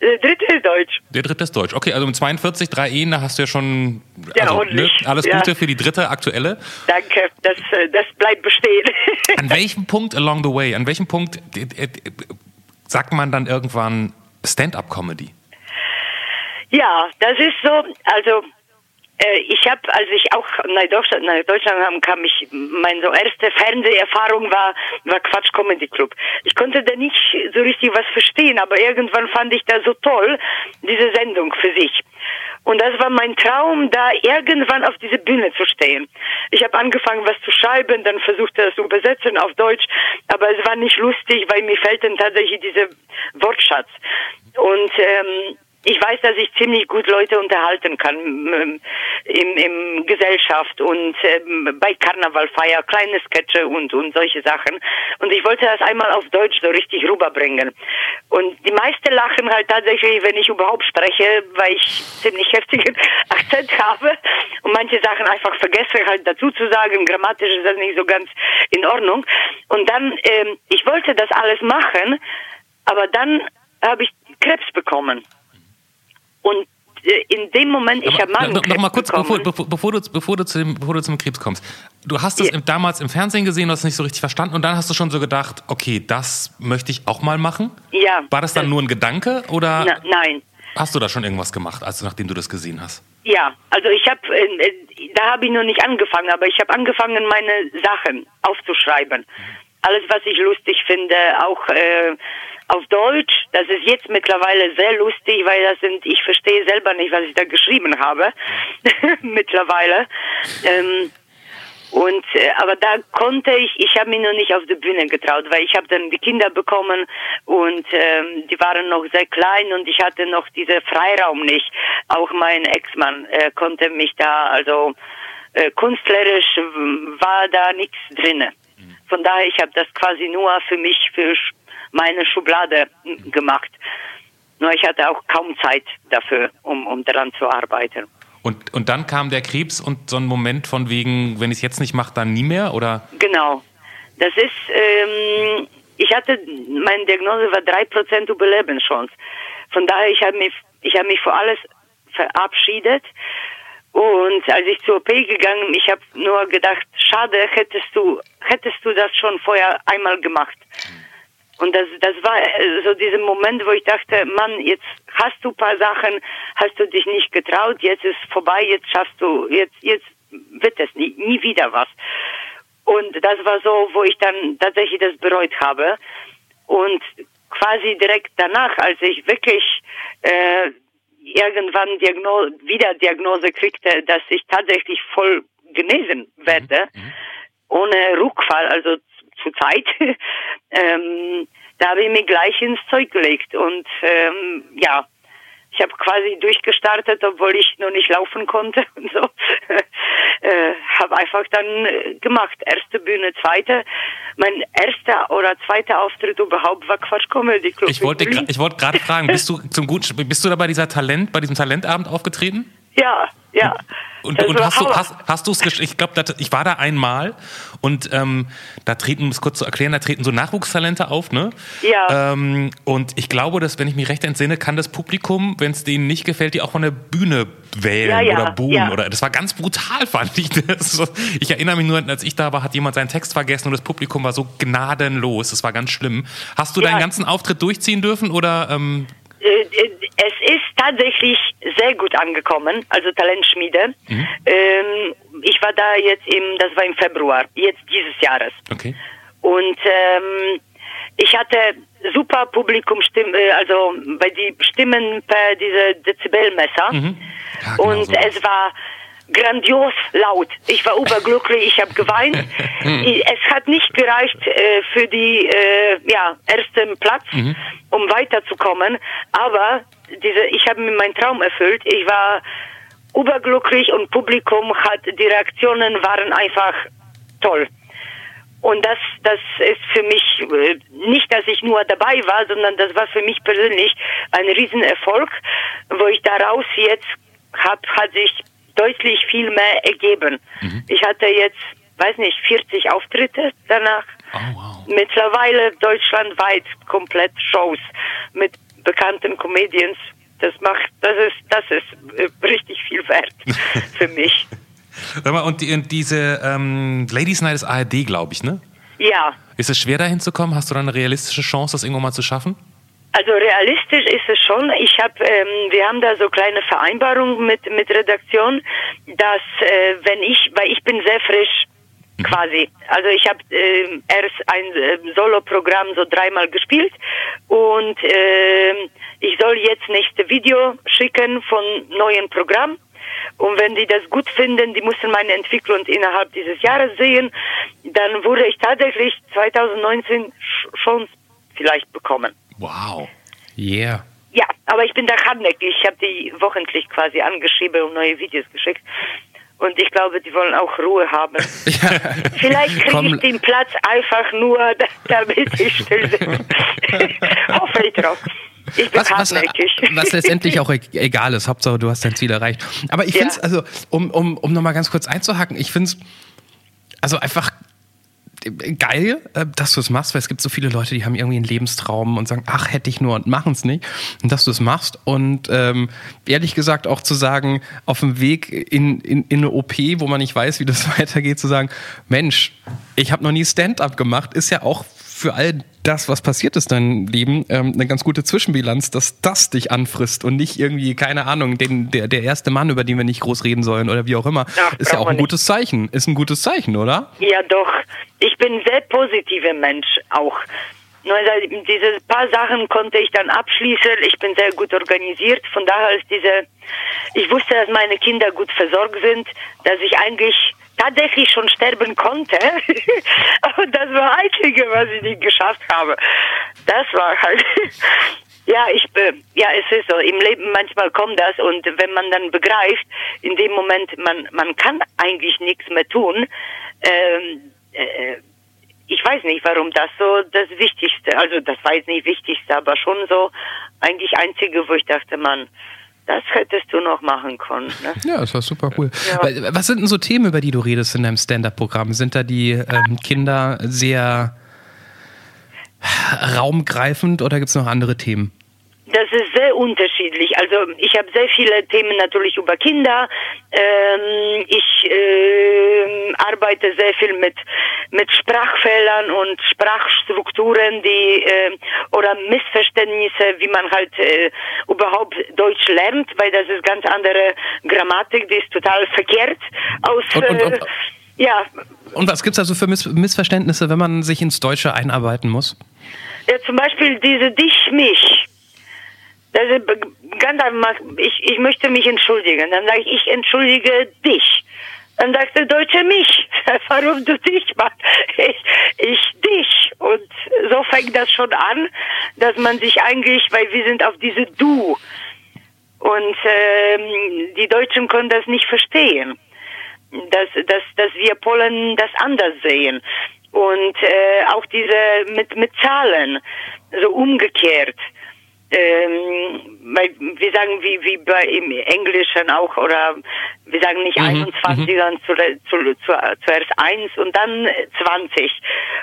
Der dritte ist Deutsch. Der dritte ist Deutsch. Okay, also mit 42, drei Ehen, da hast du ja schon Ja, also, ordentlich. alles Ja. Gute für die dritte aktuelle. Danke, das, äh, das bleibt bestehen. [laughs] An welchem Punkt along the way, an welchem Punkt äh, äh, sagt man dann irgendwann Stand-up-Comedy? Ja, das ist so, also ich habe, als ich auch nach Deutschland, nach Deutschland kam, ich, meine so erste Fernseherfahrung war, war Quatsch Comedy Club. Ich konnte da nicht so richtig was verstehen, aber irgendwann fand ich das so toll, diese Sendung für sich. Und das war mein Traum, da irgendwann auf diese Bühne zu stehen. Ich habe angefangen, was zu schreiben, dann versuchte das zu übersetzen auf Deutsch, aber es war nicht lustig, weil mir fehlt dann tatsächlich dieser Wortschatz. Und ähm, ich weiß, dass ich ziemlich gut Leute unterhalten kann ähm, im, im Gesellschaft und ähm, bei Karnevalfeier, kleine Sketche und, und solche Sachen. Und ich wollte das einmal auf Deutsch so richtig rüberbringen. Und die meisten lachen halt tatsächlich, wenn ich überhaupt spreche, weil ich ziemlich heftigen [laughs] Akzent habe und manche Sachen einfach vergesse halt dazu zu sagen. Grammatisch ist das nicht so ganz in Ordnung. Und dann, ähm, ich wollte das alles machen, aber dann habe ich Krebs bekommen. Und äh, in dem Moment, ich habe Aber noch, Magenkrebs noch mal kurz, bekommen. bevor, bevor, bevor, du, bevor, du zu dem, bevor du zum Krebs kommst. Du hast es Ja. damals im Fernsehen gesehen, du hast es nicht so richtig verstanden und dann hast du schon so gedacht, okay, das möchte ich auch mal machen. Ja. War das dann nur ein Gedanke oder Na, nein. hast du da schon irgendwas gemacht, also nachdem du das gesehen hast? Ja, also ich habe, äh, äh, da habe ich noch nicht angefangen, aber ich habe angefangen, meine Sachen aufzuschreiben. Alles, was ich lustig finde, auch äh, auf Deutsch. Das ist jetzt mittlerweile sehr lustig, weil das sind, ich verstehe selber nicht, was ich da geschrieben habe. [laughs] mittlerweile. Ähm, und äh, aber da konnte ich, ich habe mich noch nicht auf die Bühne getraut, weil ich habe dann die Kinder bekommen und ähm, die waren noch sehr klein und ich hatte noch diesen Freiraum nicht. Auch mein Ex-Mann äh, konnte mich da, also äh, künstlerisch w- war da nichts drinne. Von daher, ich habe das quasi nur für mich, für meine Schublade gemacht. Nur ich hatte auch kaum Zeit dafür, um, um daran zu arbeiten. Und, und dann kam der Krebs und so ein Moment von wegen, wenn ich es jetzt nicht mache, dann nie mehr? Oder? Genau. Das ist, ähm, ich hatte, meine Diagnose war 3% Überlebenschance. Von daher, ich habe mich, ich habe mich vor alles verabschiedet. Und als ich zur OP gegangen, ich habe nur gedacht, schade, hättest du, hättest du das schon vorher einmal gemacht. Und das, das war äh, so dieser Moment, wo ich dachte, Mann, jetzt hast du ein paar Sachen, hast du dich nicht getraut, jetzt ist vorbei, jetzt schaffst du, jetzt, jetzt wird es nie, nie wieder was. Und das war so, wo ich dann tatsächlich das bereut habe. Und quasi direkt danach, als ich wirklich äh, irgendwann Diagno wieder Diagnose kriegte, dass ich tatsächlich voll genesen werde, ohne Rückfall, also zu- zur Zeit, [laughs] ähm, da habe ich mich gleich ins Zeug gelegt und ähm, ja, ich habe quasi durchgestartet, obwohl ich noch nicht laufen konnte [laughs] und so. [laughs] äh, habe einfach dann äh, gemacht. Erste Bühne, zweite. Mein erster oder zweiter Auftritt überhaupt war Quatsch Comedy Club. Ich wollte, ich wollte gerade fragen, bist du zum guten, bist du da bei dieser Talent, bei diesem Talentabend aufgetreten? Ja, ja. Und, und war hast, du, hast, hast du es, ich glaube, ich war da einmal und ähm, da treten, um es kurz zu erklären, da treten so Nachwuchstalente auf, ne? Ja. Ähm, und ich glaube, dass, wenn ich mich recht entsinne, kann das Publikum, wenn es denen nicht gefällt, die auch von der Bühne wählen Ja, ja, oder buhen. ja. Oder, das war ganz brutal, [laughs] fand ich. Das, ich erinnere mich nur, als ich da war, hat jemand seinen Text vergessen und das Publikum war so gnadenlos. Das war ganz schlimm. Hast du deinen ganzen Auftritt durchziehen dürfen oder ähm, Äh, äh, es ist tatsächlich sehr gut angekommen, also Talentschmiede. Mhm. Ähm, ich war da jetzt im, das war im Februar, jetzt dieses Jahres. okay? Und ähm, ich hatte super Publikumstimmen, äh, also bei die Stimmen per diese Dezibelmesser. Mhm. Ja, genau und so. es war grandios laut. Ich war überglücklich, ich habe geweint. [laughs] Mhm. Es hat nicht gereicht äh, für die äh, ja, ersten Platz, Mhm. um weiterzukommen. Aber diese, ich habe mir meinen Traum erfüllt. Ich war überglücklich und Publikum hat, die Reaktionen waren einfach toll. Und das, das ist für mich äh, nicht, dass ich nur dabei war, sondern das war für mich persönlich ein Riesenerfolg, wo ich daraus jetzt hab, hat sich deutlich viel mehr ergeben. Ich hatte jetzt, weiß nicht, 40 Auftritte danach. Oh, wow. Mittlerweile deutschlandweit komplett Shows mit bekannten Comedians. Das macht, das ist, das ist äh, richtig viel wert [laughs] für mich. Sag mal, und, die, und diese ähm, Ladies Night ist ARD, glaube ich, ne? Ja, Ist es schwer dahin zu kommen? Hast du da eine realistische Chance, das irgendwann mal zu schaffen? Also realistisch ist es schon. Ich habe, ähm, wir haben da so kleine Vereinbarungen mit mit Redaktion, dass äh, wenn ich, weil ich bin sehr frisch quasi. Also ich habe äh, erst ein äh, Solo-Programm so dreimal gespielt und äh, ich soll jetzt nächste Video schicken von neuen Programm. Und wenn die das gut finden, die müssen meine Entwicklung innerhalb dieses Jahres sehen, dann würde ich tatsächlich 2019 sch- schon vielleicht bekommen. Wow. Yeah. Ja, aber ich bin da hartnäckig. Ich habe die wochentlich quasi angeschrieben und neue Videos geschickt. Und ich glaube, die wollen auch Ruhe haben. [laughs] [laughs] Vielleicht kriege ich den Platz einfach nur, da- [laughs] damit ich still sitze. Hoffe ich drauf. Ich bin Was, was, hartnäckig. was letztendlich auch e- egal ist. Hauptsache, du hast dein Ziel erreicht. Aber ich Ja. finde es, also, um, um, um nochmal ganz kurz einzuhaken, ich finde es, also einfach geil, äh, dass du es machst, weil es gibt so viele Leute, die haben irgendwie einen Lebenstraum und sagen, ach, hätte ich nur und machen es nicht. Und dass du es machst und ähm, ehrlich gesagt auch zu sagen, auf dem Weg in, in, in eine OP, wo man nicht weiß, wie das [laughs] weitergeht, zu sagen, Mensch, ich habe noch nie Stand-up gemacht, ist ja auch für all das, was passiert ist in deinem Leben, ähm, eine ganz gute Zwischenbilanz, dass das dich anfrisst und nicht irgendwie, keine Ahnung, den, der, der erste Mann, über den wir nicht groß reden sollen oder wie auch immer, Ach, ist ja auch ein gutes Zeichen. Ist ein gutes Zeichen, oder? Ja, doch. Ich bin ein sehr positiver Mensch auch. Nur da- diese paar Sachen konnte ich dann abschließen. Ich bin sehr gut organisiert. Von daher ist diese, ich wusste, dass meine Kinder gut versorgt sind, dass ich eigentlich tatsächlich schon sterben konnte. [laughs] Und das war Einzige, was ich nicht geschafft habe. Das war halt, [laughs] ja, ich, äh, ja, es ist so. Im Leben manchmal kommt das und wenn man dann begreift, in dem Moment, man, man kann eigentlich nichts mehr tun, ähm, äh, ich weiß nicht, warum das so das Wichtigste, also das war jetzt nicht Wichtigste, aber schon so eigentlich Einzige, wo ich dachte, Mann, das hättest du noch machen können. Ne? Ja, das war super cool. Ja. Was sind denn so Themen, über die du redest in deinem Stand-Up-Programm? Sind da die ähm, Kinder sehr raumgreifend oder gibt es noch andere Themen? Das ist sehr unterschiedlich. Also ich habe sehr viele Themen natürlich über Kinder. Ähm, ich ähm, arbeite sehr viel mit mit Sprachfehlern und Sprachstrukturen, die äh, oder Missverständnisse, wie man halt äh, überhaupt Deutsch lernt, weil das ist ganz andere Grammatik, die ist total verkehrt aus. Und- und- und- äh, ja, Und was gibt es also für Miss Missverständnisse, wenn man sich ins Deutsche einarbeiten muss? Ja, zum Beispiel diese Dich-Mich. Das ist ganz einfach, ich, ich möchte mich entschuldigen. Dann sage ich, ich entschuldige dich. Dann sagt der Deutsche mich. [laughs] Warum du dich machst? Ich, ich dich. Und so fängt das schon an, dass man sich eigentlich, weil wir sind auf diese Du. Und ähm, die Deutschen können das nicht verstehen dass, dass, dass wir Polen das anders sehen. Und äh, auch diese mit, mit Zahlen, so umgekehrt. Ähm, wir sagen wie, wie bei im Englischen auch, oder wir sagen nicht 21, sondern zu, zu, zu, zuerst 1 und dann 20.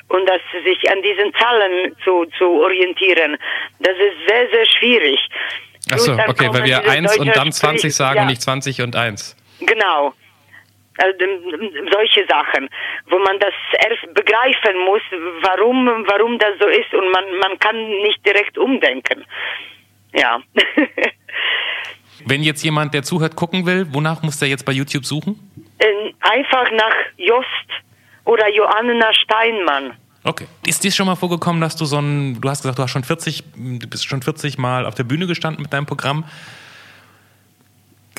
Und das sich an diesen Zahlen zu, zu orientieren, das ist sehr, sehr schwierig. Achso, okay, weil wir diese 1 und dann 20 Sprich- sagen ja. und nicht 20 und 1. Genau. Ähm, solche Sachen, wo man das erst begreifen muss, warum, warum das so ist und man, man kann nicht direkt umdenken. Ja. Wenn jetzt jemand, der zuhört, gucken will, wonach muss der jetzt bei YouTube suchen? Ähm, Einfach nach Jost oder Johanna Steinmann. Okay. Ist dir schon mal vorgekommen, dass du so ein, du hast gesagt, du hast schon 40, du bist schon 40 Mal auf der Bühne gestanden mit deinem Programm.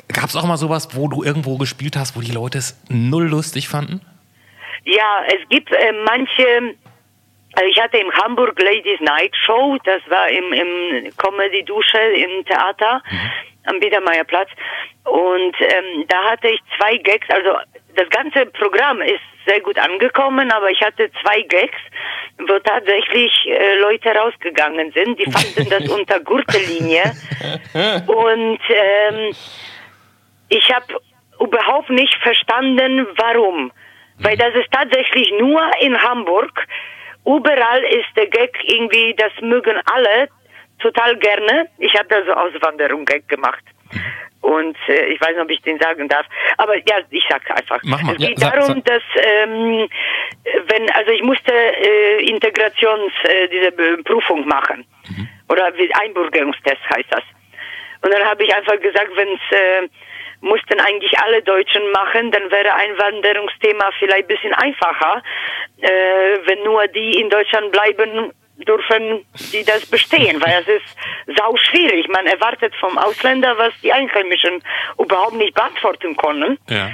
Gab es auch mal sowas, wo du irgendwo gespielt hast, wo die Leute es null lustig fanden? Ja, es gibt äh, manche, also ich hatte in Hamburg Ladies Night Show, das war im, im Comedy Dusche im Theater am Biedermeierplatz und ähm, da hatte ich zwei Gags, also das ganze Programm ist sehr gut angekommen, aber ich hatte zwei Gags, wo tatsächlich äh, Leute rausgegangen sind. Die fanden das [laughs] unter Gürtellinie. Und ähm, ich habe überhaupt nicht verstanden, warum. Weil das ist tatsächlich nur in Hamburg. Überall ist der Gag irgendwie, das mögen alle total gerne. Ich habe da so Auswanderung-Gag gemacht. Und äh, ich weiß nicht, ob ich den sagen darf. Aber ja, ich sag einfach. Mach mal. Es geht Ja, darum, sag. dass ähm, wenn, also ich musste äh, Integrations, äh, diese Prüfung machen. Oder wie Einbürgerungstest heißt das. Und dann habe ich einfach gesagt, wenn es äh, mussten eigentlich alle Deutschen machen, dann wäre Einwanderungsthema vielleicht ein bisschen einfacher, äh, wenn nur die in Deutschland bleiben dürfen, die das bestehen, weil es ist sau schwierig. Man erwartet vom Ausländer, was die Einheimischen überhaupt nicht beantworten können. Ja.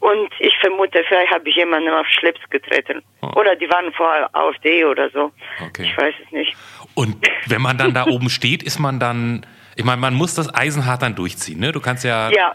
Und ich vermute, vielleicht habe ich jemanden auf Schlips getreten. Oh. Oder die waren vor AfD oder so. Okay. Ich weiß es nicht. Und wenn man dann da oben steht, ist man dann, ich meine, man muss das eisenhart dann durchziehen, ne? Du kannst ja, Ja,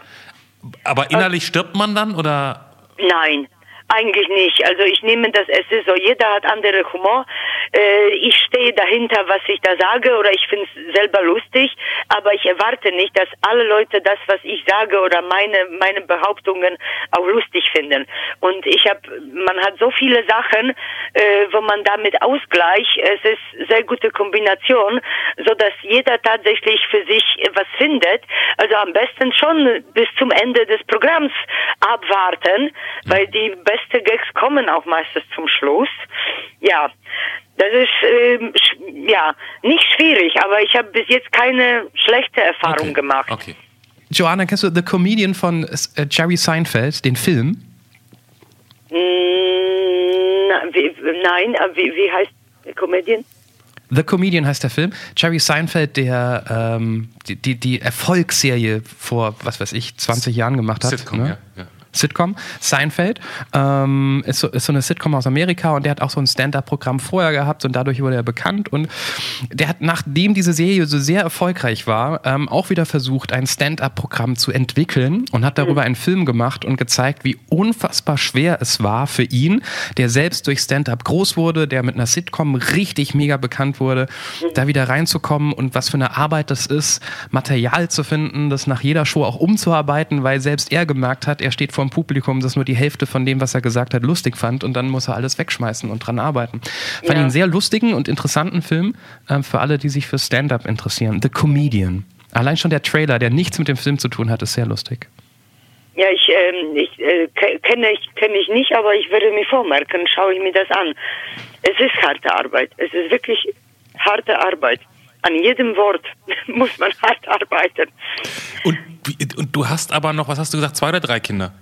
aber innerlich stirbt man dann oder? nein. Eigentlich nicht. Also ich nehme das, es ist so, jeder hat andere Humor. Äh, ich stehe dahinter, was ich da sage oder ich finde es selber lustig, aber ich erwarte nicht, dass alle Leute das, was ich sage oder meine, meine Behauptungen auch lustig finden. Und ich habe, man hat so viele Sachen, äh, wo man damit ausgleicht. Es ist sehr gute Kombination, so dass jeder tatsächlich für sich was findet. Also am besten schon bis zum Ende des Programms abwarten, weil die beste Gags kommen auch meistens zum Schluss. Ja, das ist ähm, sch- ja nicht schwierig, aber ich habe bis jetzt keine schlechte Erfahrung Okay. gemacht. Okay. Joanna, kennst du The Comedian von äh, Jerry Seinfeld, den Film? Mm, wie, nein, aber wie, wie heißt der Comedian? The Comedian heißt der Film. Jerry Seinfeld, der ähm, die, die, die Erfolgsserie vor, was weiß ich, 20 Jahren gemacht hat. Sitcom, ne? ja, ja. Sitcom, Seinfeld, ähm, ist, so, ist so eine Sitcom aus Amerika und der hat auch so ein Stand-Up-Programm vorher gehabt und dadurch wurde er bekannt. Und der hat, nachdem diese Serie so sehr erfolgreich war, ähm, auch wieder versucht, ein Stand-Up-Programm zu entwickeln und hat darüber einen Film gemacht und gezeigt, wie unfassbar schwer es war für ihn, der selbst durch Stand-Up groß wurde, der mit einer Sitcom richtig mega bekannt wurde, da wieder reinzukommen und was für eine Arbeit das ist, Material zu finden, das nach jeder Show auch umzuarbeiten, weil selbst er gemerkt hat, er steht vor dem Publikum, das nur die Hälfte von dem, was er gesagt hat, lustig fand und dann muss er alles wegschmeißen und dran arbeiten. Fand Ja. ihn einen sehr lustigen und interessanten Film ähm, für alle, die sich für Stand-Up interessieren. The Comedian. Allein schon der Trailer, der nichts mit dem Film zu tun hat, ist sehr lustig. Ja, ich, ähm, ich äh, ke- kenne ich kenne ich nicht, aber ich würde mir vormerken, schaue ich mir das an. Es ist harte Arbeit. Es ist wirklich harte Arbeit. An jedem Wort [laughs] muss man hart arbeiten. Und, und du hast aber noch, was hast du gesagt, zwei oder drei Kinder?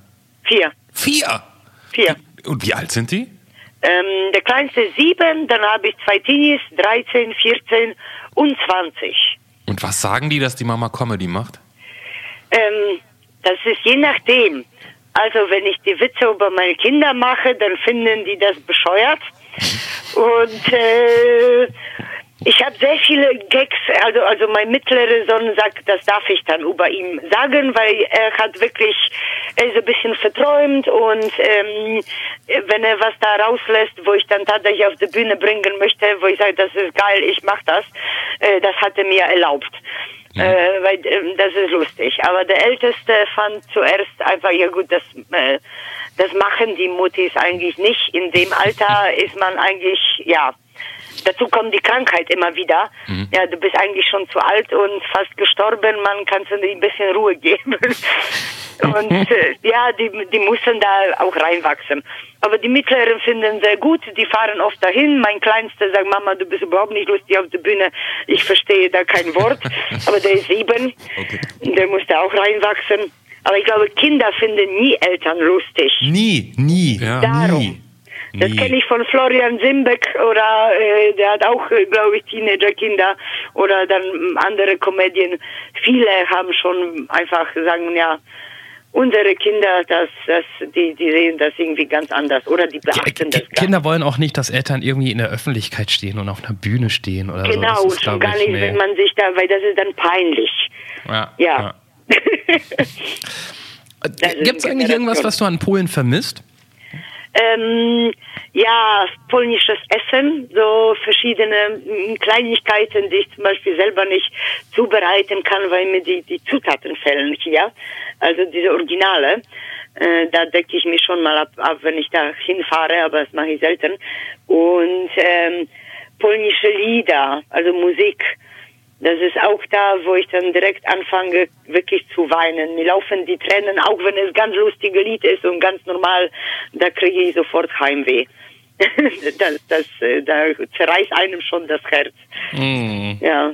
Vier. Vier. Vier. Und wie alt sind die? Ähm, der kleinste ist sieben, dann habe ich zwei Teenies, 13, 14 und 20. Und was sagen die, dass die Mama Comedy macht? Ähm, das ist je nachdem. Also wenn ich die Witze über meine Kinder mache, dann finden die das bescheuert. [laughs] Und äh, ich habe sehr viele Gags, also also mein mittlerer Sohn sagt, das darf ich dann über ihn sagen, weil er hat wirklich, er ist ein bisschen verträumt und ähm, wenn er was da rauslässt, wo ich dann tatsächlich auf die Bühne bringen möchte, wo ich sage, das ist geil, ich mach das, äh, das hat er mir erlaubt. Äh, weil ähm, das ist lustig. Aber der Älteste fand zuerst einfach, ja gut, das, äh, das machen die Muttis eigentlich nicht. In dem Alter ist man eigentlich, ja, dazu kommt die Krankheit immer wieder. Ja, du bist eigentlich schon zu alt und fast gestorben, man kann dir ein bisschen Ruhe geben. [laughs] und äh, ja, die, die müssen da auch reinwachsen. Aber die Mittleren finden sehr gut, die fahren oft dahin. Mein Kleinster sagt, Mama, du bist überhaupt nicht lustig auf der Bühne, ich verstehe da kein Wort. [laughs] Aber der ist sieben, Okay. der muss da auch reinwachsen. Aber ich glaube, Kinder finden nie Eltern lustig. Nie, nie, Ja. Darum. nie. Das kenne ich von Florian Simbeck oder äh, der hat auch, äh, glaube ich, Teenagerkinder oder dann andere Comedien. Viele haben schon einfach sagen, ja, unsere Kinder, das, das, die, die sehen das irgendwie ganz anders oder die beachten das Ki- gar Kinder wollen auch nicht, dass Eltern irgendwie in der Öffentlichkeit stehen und auf einer Bühne stehen oder Genau, so. Das schon glaub gar ich, nicht, nee. wenn man sich da, weil das ist dann peinlich. ja, Ja. Also Gibt es eigentlich irgendwas, was du an Polen vermisst? Ähm, ja, polnisches Essen, so verschiedene mm, Kleinigkeiten, die ich zum Beispiel selber nicht zubereiten kann, weil mir die, die Zutaten fehlen hier. Also diese Originale. Äh, da decke ich mich schon mal ab, ab, wenn ich da hinfahre, aber das mache ich selten. Und ähm, polnische Lieder, also Musik. Das ist auch da, wo ich dann direkt anfange, wirklich zu weinen. Mir laufen die Tränen, auch wenn es ganz lustige Lied ist und ganz normal, da kriege ich sofort Heimweh. [laughs] das, das, äh, da zerreißt einem schon das Herz. Mm. Ja.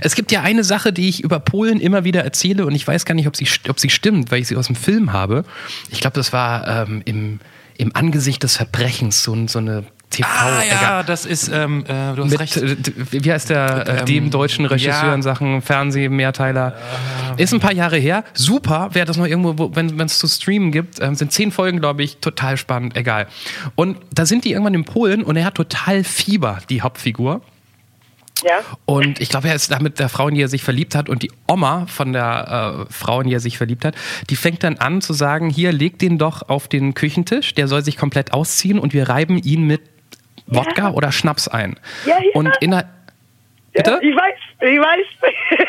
Es gibt ja eine Sache, die ich über Polen immer wieder erzähle und ich weiß gar nicht, ob sie, ob sie stimmt, weil ich sie aus dem Film habe. Ich glaube, das war ähm, im, im Angesicht des Verbrechens so, so eine TV. Ah, ja, egal. das ist, ähm, äh, du hast Mit, recht. äh, wie heißt der, äh, Ähm, dem deutschen Regisseur ja. in Sachen Fernseh, Mehrteiler? Ist ein paar Jahre her. Super, wer das noch irgendwo, wo- wenn es zu streamen gibt, ähm, sind zehn Folgen, glaube ich, total spannend, egal. Und da sind die irgendwann in Polen und er hat total Fieber, die Hauptfigur. Ja. Und ich glaube, er ist da mit der Frau, in die er sich verliebt hat. Und die Oma von der äh, Frau, in die er sich verliebt hat, die fängt dann an zu sagen: Hier, leg den doch auf den Küchentisch, der soll sich komplett ausziehen und wir reiben ihn mit Wodka oder Schnaps ein. Ja, ja. Und innerhalb. Bitte? Ich weiß, ich weiß.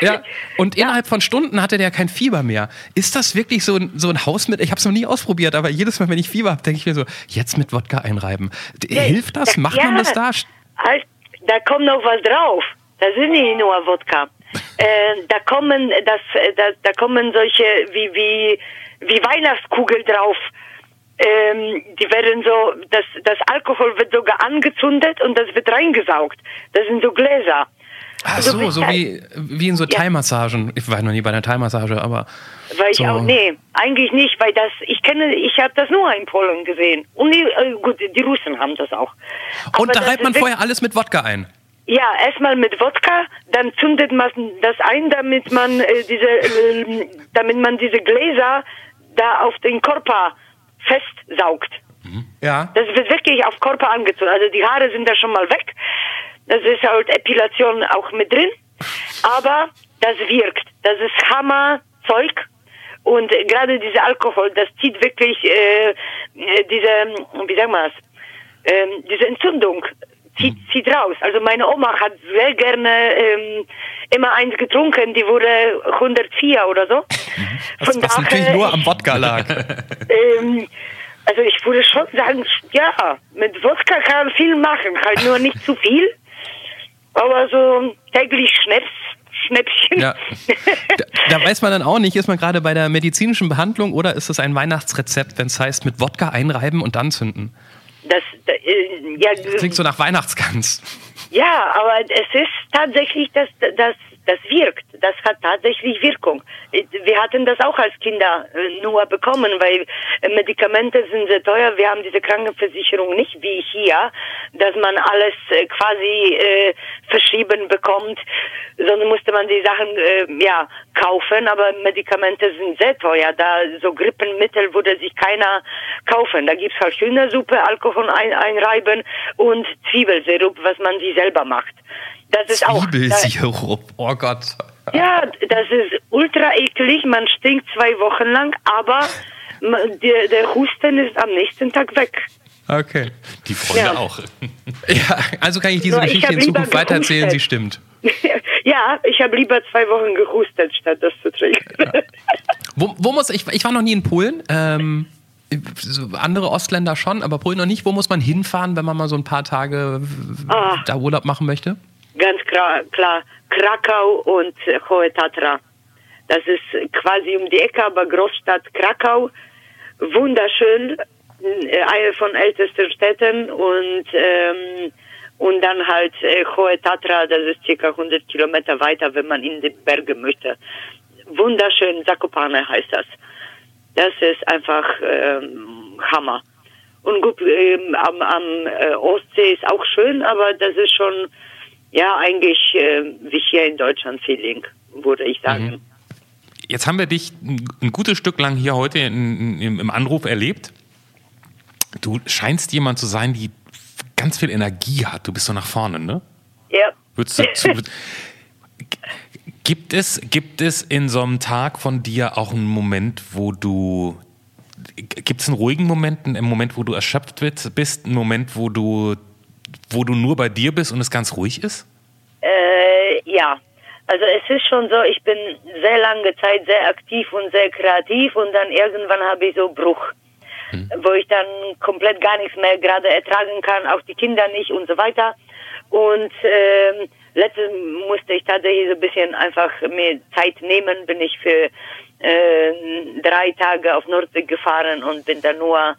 [laughs] Ja, und innerhalb von Stunden hatte der kein Fieber mehr. Ist das wirklich so ein, so ein Hausmittel? Ich habe es noch nie ausprobiert, aber jedes Mal, wenn ich Fieber habe, denke ich mir so, jetzt mit Wodka einreiben. Hilft das? Macht ja. man das da? Halt, da kommt noch was drauf. Das ist nicht nur Wodka. [laughs] Äh, da kommen das, da, da kommen solche wie wie wie Weihnachtskugeln drauf. Ähm, die werden so, das, das Alkohol wird sogar angezündet und das wird reingesaugt. Das sind so Gläser. Ach Also so, so Thai- wie, wie in so Ja. Thai-Massagen. Ich war noch nie bei einer Thai-Massage, aber. Weil ich so. auch, nee, eigentlich nicht, weil das, ich kenne, ich habe das nur in Polen gesehen. Und die, äh, gut, die Russen haben das auch. Aber Und da reibt man vorher alles mit Wodka ein. Ja, erstmal mit Wodka, dann zündet man das ein, damit man äh, diese, äh, damit man diese Gläser da auf den Körper festsaugt. Ja. Das wird wirklich auf Körper angezogen. Also die Haare sind da schon mal weg. Das ist halt Epilation auch mit drin. Aber das wirkt. Das ist Hammerzeug. Und äh, gerade dieser Alkohol, das zieht wirklich äh, äh, diese, wie sagen wir das, ähm, diese Entzündung zieht, zieht raus. Also meine Oma hat sehr gerne ähm, immer eins getrunken, die wurde 104 oder so. Was, was natürlich nur am Wodka lag. [laughs] Ähm, also ich würde schon sagen, ja, mit Wodka kann man viel machen, halt nur nicht zu viel. Aber so täglich Schnaps, Schnäppchen. Ja. Da, da weiß man dann auch nicht, ist man gerade bei der medizinischen Behandlung oder ist es ein Weihnachtsrezept, wenn es heißt, mit Wodka einreiben und dann zünden? Das, äh, ja, Klingt so nach Weihnachtsgans. ja, aber es ist tatsächlich, das, das, das wirkt. Das hat tatsächlich Wirkung. Wir hatten das auch als Kinder äh, nur bekommen, weil äh, Medikamente sind sehr teuer. Wir haben diese Krankenversicherung nicht wie hier, dass man alles äh, quasi äh, verschrieben bekommt, sondern musste man die Sachen äh, ja kaufen. Aber Medikamente sind sehr teuer. Da so Grippenmittel würde sich keiner kaufen. Da gibt's halt Hühnersuppe, Alkohol ein, einreiben und Zwiebelsirup, was man sich selber macht. Das ist auch. Zwiebelsirup. Oh Gott. ja, das ist ultra eklig. Man stinkt zwei Wochen lang, aber der, der Husten ist am nächsten Tag weg. Okay. Die Freunde Ja. auch. [laughs] Ja, also kann ich diese ich Geschichte hab in Zukunft weitererzählen, sie stimmt. [laughs] ja, ich habe lieber zwei Wochen gehustet, statt das zu trinken. Wo, wo muss ich, ich war noch nie in Polen. Ähm, so andere Ostländer schon, aber Polen noch nicht. Wo muss man hinfahren, wenn man mal so ein paar Tage Ah. da Urlaub machen möchte? Ganz klar. Krakau und Hohe Tatra. Das ist quasi um die Ecke, aber Großstadt Krakau. Wunderschön. äh, Eine von ältesten Städten und, ähm, und dann halt äh, Hohe Tatra, das ist circa 100 Kilometer weiter, wenn man in die Berge möchte. Wunderschön, Zakopane heißt das. Das ist einfach ähm, Hammer. Und gut, ähm, am, am äh, Ostsee ist auch schön, aber das ist schon, ja, eigentlich äh, wie hier in Deutschland Feeling, würde ich sagen. Jetzt haben wir dich ein, ein gutes Stück lang hier heute in, in, im Anruf erlebt. Du scheinst jemand zu sein, die ganz viel Energie hat. Du bist so nach vorne, ne? Ja. Würdest du, zu, [laughs] Gibt es, gibt es in so einem Tag von dir auch einen Moment, wo du. Gibt es einen ruhigen Moment, einen Moment, wo du erschöpft bist, einen Moment, wo du, wo du nur bei dir bist und es ganz ruhig ist? Äh, ja. Also es ist schon so, ich bin sehr lange Zeit sehr aktiv und sehr kreativ und dann irgendwann habe ich so Bruch, hm. wo ich dann komplett gar nichts mehr gerade ertragen kann, auch die Kinder nicht und so weiter. Und ähm, letztes musste ich tatsächlich so ein bisschen einfach mir Zeit nehmen, bin ich für äh, drei Tage auf Nordsee gefahren und bin dann nur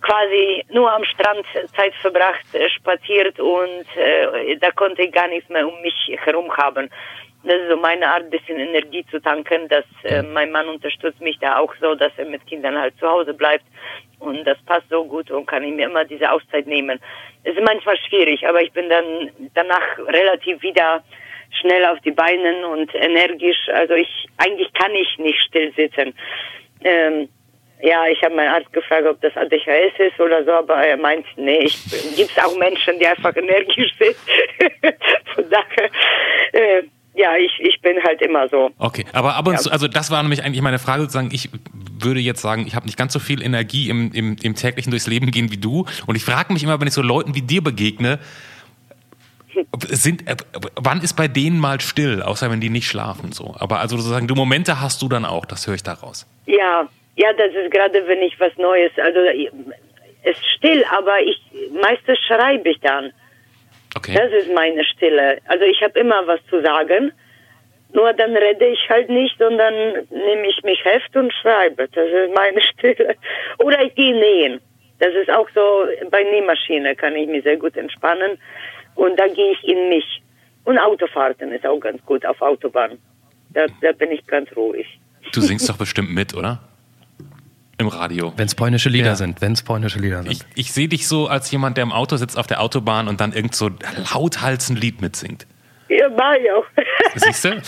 quasi nur am Strand Zeit verbracht, äh, spaziert und äh, da konnte ich gar nichts mehr um mich herum haben. Das ist so meine Art, ein bisschen Energie zu tanken. Dass äh, mein Mann unterstützt mich da auch so, dass er mit Kindern halt zu Hause bleibt. Und das passt so gut und kann ich mir immer diese Auszeit nehmen. Es ist manchmal schwierig, aber ich bin dann danach relativ wieder schnell auf die Beinen und energisch. Also ich eigentlich kann ich nicht still sitzen. Ähm, ja, ich habe meinen Arzt gefragt, ob das ADHS ist oder so, aber er meint, nee, ich gibt es auch Menschen, die einfach energisch sind. [laughs] Von daher, äh, ja, ich, ich bin halt immer so. Okay, aber ab und ja. zu, also das war nämlich eigentlich meine Frage sozusagen, ich würde jetzt sagen, ich habe nicht ganz so viel Energie im, im, im täglichen durchs Leben gehen wie du und ich frage mich immer, wenn ich so Leuten wie dir begegne, sind, wann ist bei denen mal still, außer wenn die nicht schlafen so. Aber also sozusagen, du Momente hast du dann auch, das höre ich daraus. Ja, ja, das ist gerade, wenn ich was Neues, also es ist still, aber ich meistens schreibe ich dann. Okay. Das ist meine Stille. Also ich habe immer was zu sagen. Nur dann rede ich halt nicht und dann nehme ich mich Heft und schreibe. Das ist meine [laughs] Stille. Oder ich gehe nähen. Das ist auch so, bei Nähmaschine kann ich mich sehr gut entspannen. Und da gehe ich in mich. Und Autofahrten ist auch ganz gut auf Autobahn. Da, da bin ich ganz ruhig. Du singst doch bestimmt mit, oder? Im Radio. Wenn es polnische Lieder ja. sind, wenn es polnische Lieder sind. Ich, ich sehe dich so als jemand, der im Auto sitzt auf der Autobahn und dann irgend so lauthals ein Lied mitsingt. Ja, Mario. Siehst du? [laughs]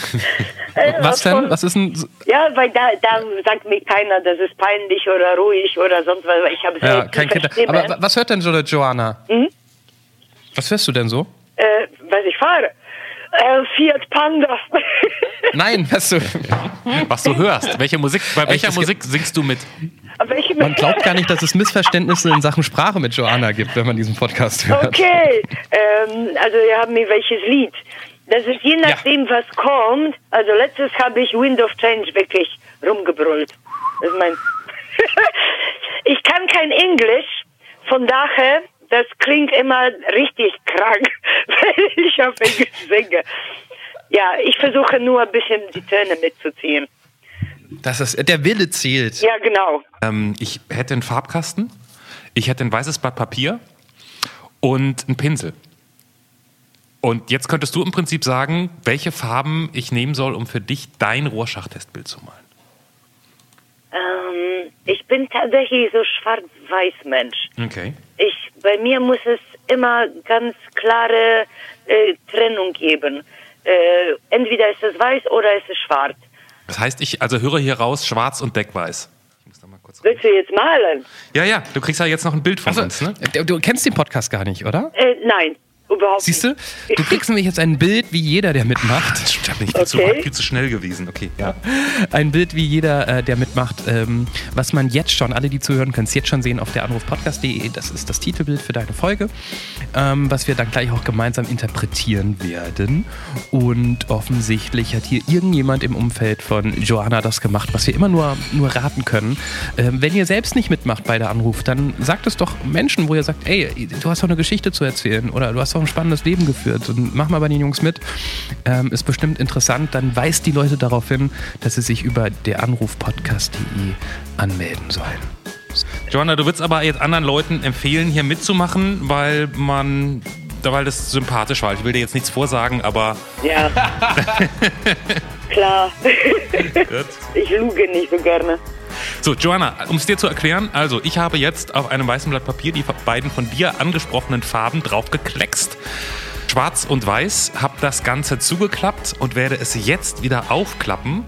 was denn? Was ist ein. Ja, weil da, da sagt mir keiner, das ist peinlich oder ruhig oder sonst was. Ich habe ja, kein Kind. Aber was hört denn so der Joanna? Hm? Was hörst du denn so? Äh, was ich fahre? Äh, Fiat Panda. [laughs] Nein, was du, was du hörst. Welche Musik, bei welcher Musik singst du mit? Man glaubt gar nicht, dass es Missverständnisse in Sachen Sprache mit Joanna gibt, wenn man diesen Podcast hört. Okay, ähm, also wir haben mir welches Lied. Das ist je nachdem, ja. was kommt. Also letztes habe ich Wind of Change wirklich rumgebrüllt. Das ist mein [laughs] ich kann kein Englisch, von daher, das klingt immer richtig krank, [laughs] wenn ich auf Englisch singe. Ja, ich versuche nur ein bisschen die Töne mitzuziehen. Das ist, der Wille zählt. Ja, genau. Ähm, ich hätte einen Farbkasten, ich hätte ein weißes Blatt Papier und einen Pinsel. Und jetzt könntest du im Prinzip sagen, welche Farben ich nehmen soll, um für dich dein Rohrschachtestbild zu malen. Ähm, ich bin tatsächlich so schwarz-weiß-Mensch. Okay. Ich, bei mir muss es immer ganz klare äh, Trennung geben. Äh, entweder ist es weiß oder ist es schwarz. Das heißt, ich also höre hier raus schwarz und deckweiß. Willst du jetzt malen? Ja, ja, du kriegst ja jetzt noch ein Bild von also, uns, ne? Du kennst den Podcast gar nicht, oder? Äh, nein. Überhaupt Siehst du? Du kriegst nämlich jetzt ein Bild, wie jeder, der mitmacht. Ich bin okay. zu, viel zu schnell gewesen. Okay, ja. Ein Bild, wie jeder, äh, der mitmacht, ähm, was man jetzt schon, alle, die zuhören, können es jetzt schon sehen auf der Anrufpodcast.de. Das ist das Titelbild für deine Folge, ähm, was wir dann gleich auch gemeinsam interpretieren werden. Und offensichtlich hat hier irgendjemand im Umfeld von Joanna das gemacht, was wir immer nur, nur raten können. Ähm, wenn ihr selbst nicht mitmacht bei der Anruf, dann sagt es doch Menschen, wo ihr sagt, ey, du hast doch eine Geschichte zu erzählen oder du hast doch ein spannendes Leben geführt und mach mal bei den Jungs mit. Ähm, ist bestimmt interessant. Dann weist die Leute darauf hin, dass sie sich über der Anrufpodcast.de anmelden sollen. Joanna, du würdest aber jetzt anderen Leuten empfehlen, hier mitzumachen, weil man weil das sympathisch war. Ich will dir jetzt nichts vorsagen, aber. Ja. [laughs] Klar. ich luge nicht so gerne. So, Joanna, um es dir zu erklären, also ich habe jetzt auf einem weißen Blatt Papier die beiden von dir angesprochenen Farben draufgekleckst. Schwarz und Weiß, habe das Ganze zugeklappt und werde es jetzt wieder aufklappen.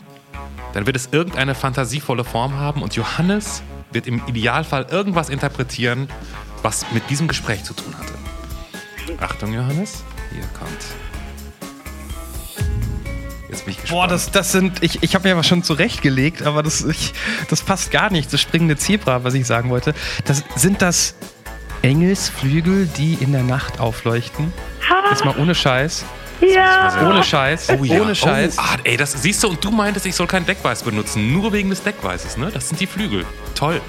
Dann wird es irgendeine fantasievolle Form haben und Johannes wird im Idealfall irgendwas interpretieren, was mit diesem Gespräch zu tun hatte. Achtung, Johannes, hier kommt Jetzt bin ich gespannt. Boah, das, das sind, ich, ich habe mir aber schon zurechtgelegt, aber das, ich, das passt gar nicht. Das springende Zebra, was ich sagen wollte. Das, sind das Engelsflügel, die in der Nacht aufleuchten? Jetzt mal ohne Scheiß. Ja. Ohne Scheiß. Oh ja. Ohne Scheiß. Oh, ah, ey, das siehst du, und du meintest, ich soll kein Deckweiß benutzen. Nur wegen des Deckweißes, ne? Das sind die Flügel. Toll.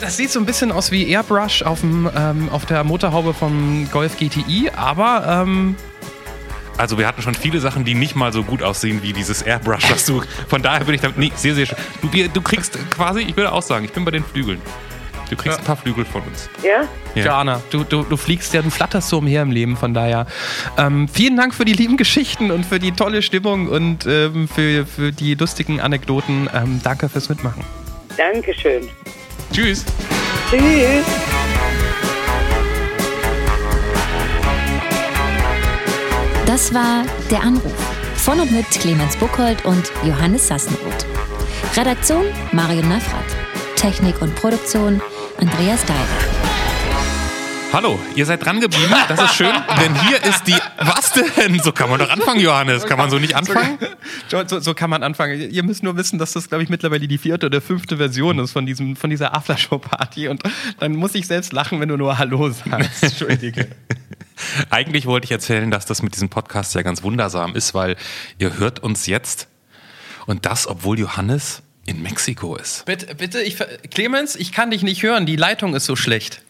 Das sieht so ein bisschen aus wie Airbrush auf, dem, ähm, auf der Motorhaube vom Golf GTI, aber ähm, Also wir hatten schon viele Sachen, die nicht mal so gut aussehen wie dieses Airbrush, was du. Von daher bin ich damit nee, sehr, sehr schön. Du, du kriegst quasi, ich würde auch sagen, ich bin bei den Flügeln. Du kriegst ein paar Flügel von uns. Ja? Ja. Jana, du, du, du fliegst ja, du flatterst so umher im Leben, von daher. Ähm, vielen Dank für die lieben Geschichten und für die tolle Stimmung und ähm, für, für die lustigen Anekdoten. Ähm, danke fürs Mitmachen. Dankeschön. Tschüss. Tschüss. Das war Der Anruf von und mit Clemens Buchholz und Johannes Sassenroth. Redaktion Marion Nafrat. Technik und Produktion Andreas Daiber. Hallo, ihr seid dran geblieben. Das ist schön, denn hier ist die. Was denn? So kann man doch anfangen, Johannes. Kann man so nicht anfangen? [laughs] So, so, so kann man anfangen. Ihr müsst nur wissen, dass das, glaube ich, mittlerweile die vierte oder fünfte Version ist von, diesem, von dieser Aftershow-Party. Und dann muss ich selbst lachen, wenn du nur Hallo sagst. [laughs] Entschuldige. Eigentlich wollte ich erzählen, dass das mit diesem Podcast ja ganz wundersam ist, weil ihr hört uns jetzt und das, obwohl Johannes in Mexiko ist. bitte, bitte, ich, Clemens, ich kann dich nicht hören. Die Leitung ist so schlecht.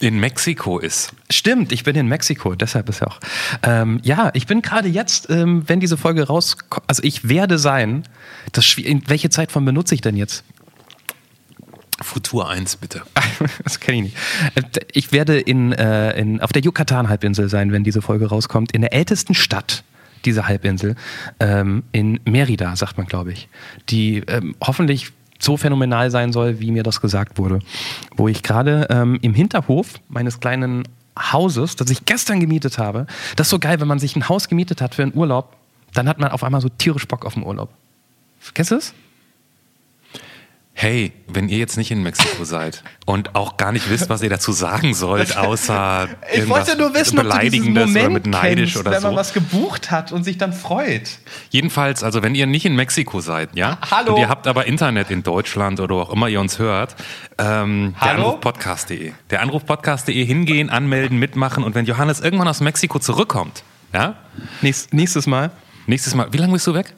In Mexiko ist. Stimmt, ich bin in Mexiko, deshalb ist ja auch. Ähm, ja, ich bin gerade jetzt, ähm, wenn diese Folge rauskommt, also ich werde sein. Das, welche Zeit von benutze ich denn jetzt? Futur 1, bitte. [laughs] Das kenne ich nicht. Äh, Ich werde in, äh, in, auf der Yucatan-Halbinsel sein, wenn diese Folge rauskommt, in der ältesten Stadt dieser Halbinsel, ähm, in Merida, sagt man, glaube ich, die ähm, hoffentlich so phänomenal sein soll, wie mir das gesagt wurde. Wo ich gerade ähm, im Hinterhof meines kleinen Hauses, das ich gestern gemietet habe, das ist so geil, wenn man sich ein Haus gemietet hat für einen Urlaub, dann hat man auf einmal so tierisch Bock auf den Urlaub. Du das? Hey, wenn ihr jetzt nicht in Mexiko [laughs] seid und auch gar nicht wisst, was ihr dazu sagen sollt, außer [laughs] Ich irgendwas wollte nur wissen, ob du Beleidigendes Moment oder mit neidisch kennst, oder wenn man so. was gebucht hat und sich dann freut. Jedenfalls, also wenn ihr nicht in Mexiko seid, ja, [laughs] Hallo? und ihr habt aber Internet in Deutschland oder wo auch immer ihr uns hört, ähm, der Hallo? Anrufpodcast.de. Der Anrufpodcast.de hingehen, anmelden, mitmachen und wenn Johannes irgendwann aus Mexiko zurückkommt, ja, Nächst, nächstes Mal. nächstes Mal, wie lange bist du weg?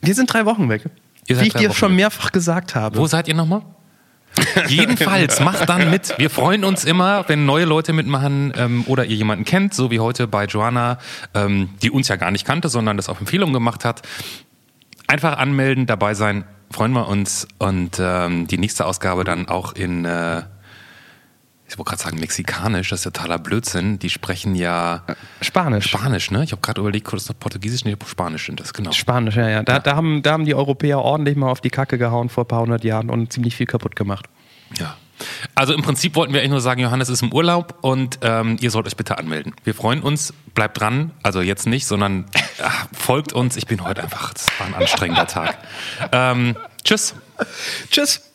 Wir sind drei Wochen weg. Ihr seid Wie ich dir Wochen schon mehrfach gesagt habe. Wo seid ihr nochmal? Jedenfalls, [laughs] macht dann mit. Wir freuen uns immer, wenn neue Leute mitmachen ähm, oder ihr jemanden kennt, so wie heute bei Joanna, ähm, die uns ja gar nicht kannte, sondern das auf Empfehlung gemacht hat. Einfach anmelden, dabei sein, freuen wir uns. Und ähm, die nächste Ausgabe dann auch in, äh, ich wollte gerade sagen mexikanisch, das ist ja totaler Blödsinn. Die sprechen ja Spanisch. Spanisch, ne? Ich habe gerade überlegt, kurz noch Portugiesisch, nee, Spanisch sind das, genau. Spanisch, ja, ja. Da, Da, haben, da haben die Europäer ordentlich mal auf die Kacke gehauen vor ein paar hundert Jahren und ziemlich viel kaputt gemacht. Ja. Also im Prinzip wollten wir eigentlich nur sagen, Johannes ist im Urlaub und ähm, ihr sollt euch bitte anmelden. Wir freuen uns, bleibt dran, also jetzt nicht, sondern ach, folgt uns. Ich bin heute einfach, es war ein anstrengender Tag. [laughs] Ähm, tschüss. Tschüss.